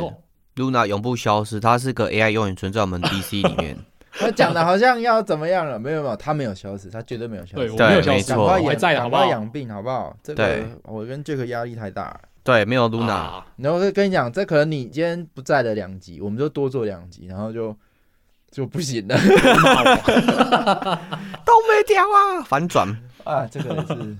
，Luna 永不消失，它是个 AI，永远存在我们 DC 里面。他讲的好像要怎么样了？没有没有，他没有消失，他绝对没有消失。对，我没有消失，我还在，好不好？养病好不好？这个我跟 Jack 压力太大。对，没有 Luna。然后跟你讲，这可能你今天不在的两集，我们就多做两集，然后就就不行了。都没掉啊，反转啊，这个是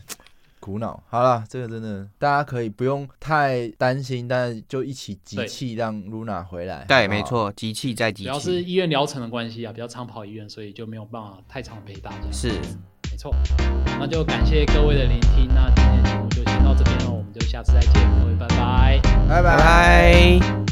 苦恼。好了，这个真的大家可以不用太担心，但是就一起集气让 Luna 回来。对，没错，集气再集气。主要是医院疗程的关系啊，比较常跑医院，所以就没有办法太常陪大家。是。没错，那就感谢各位的聆听，那今天的节目就先到这边了，我们就下次再见，各位拜拜，拜拜。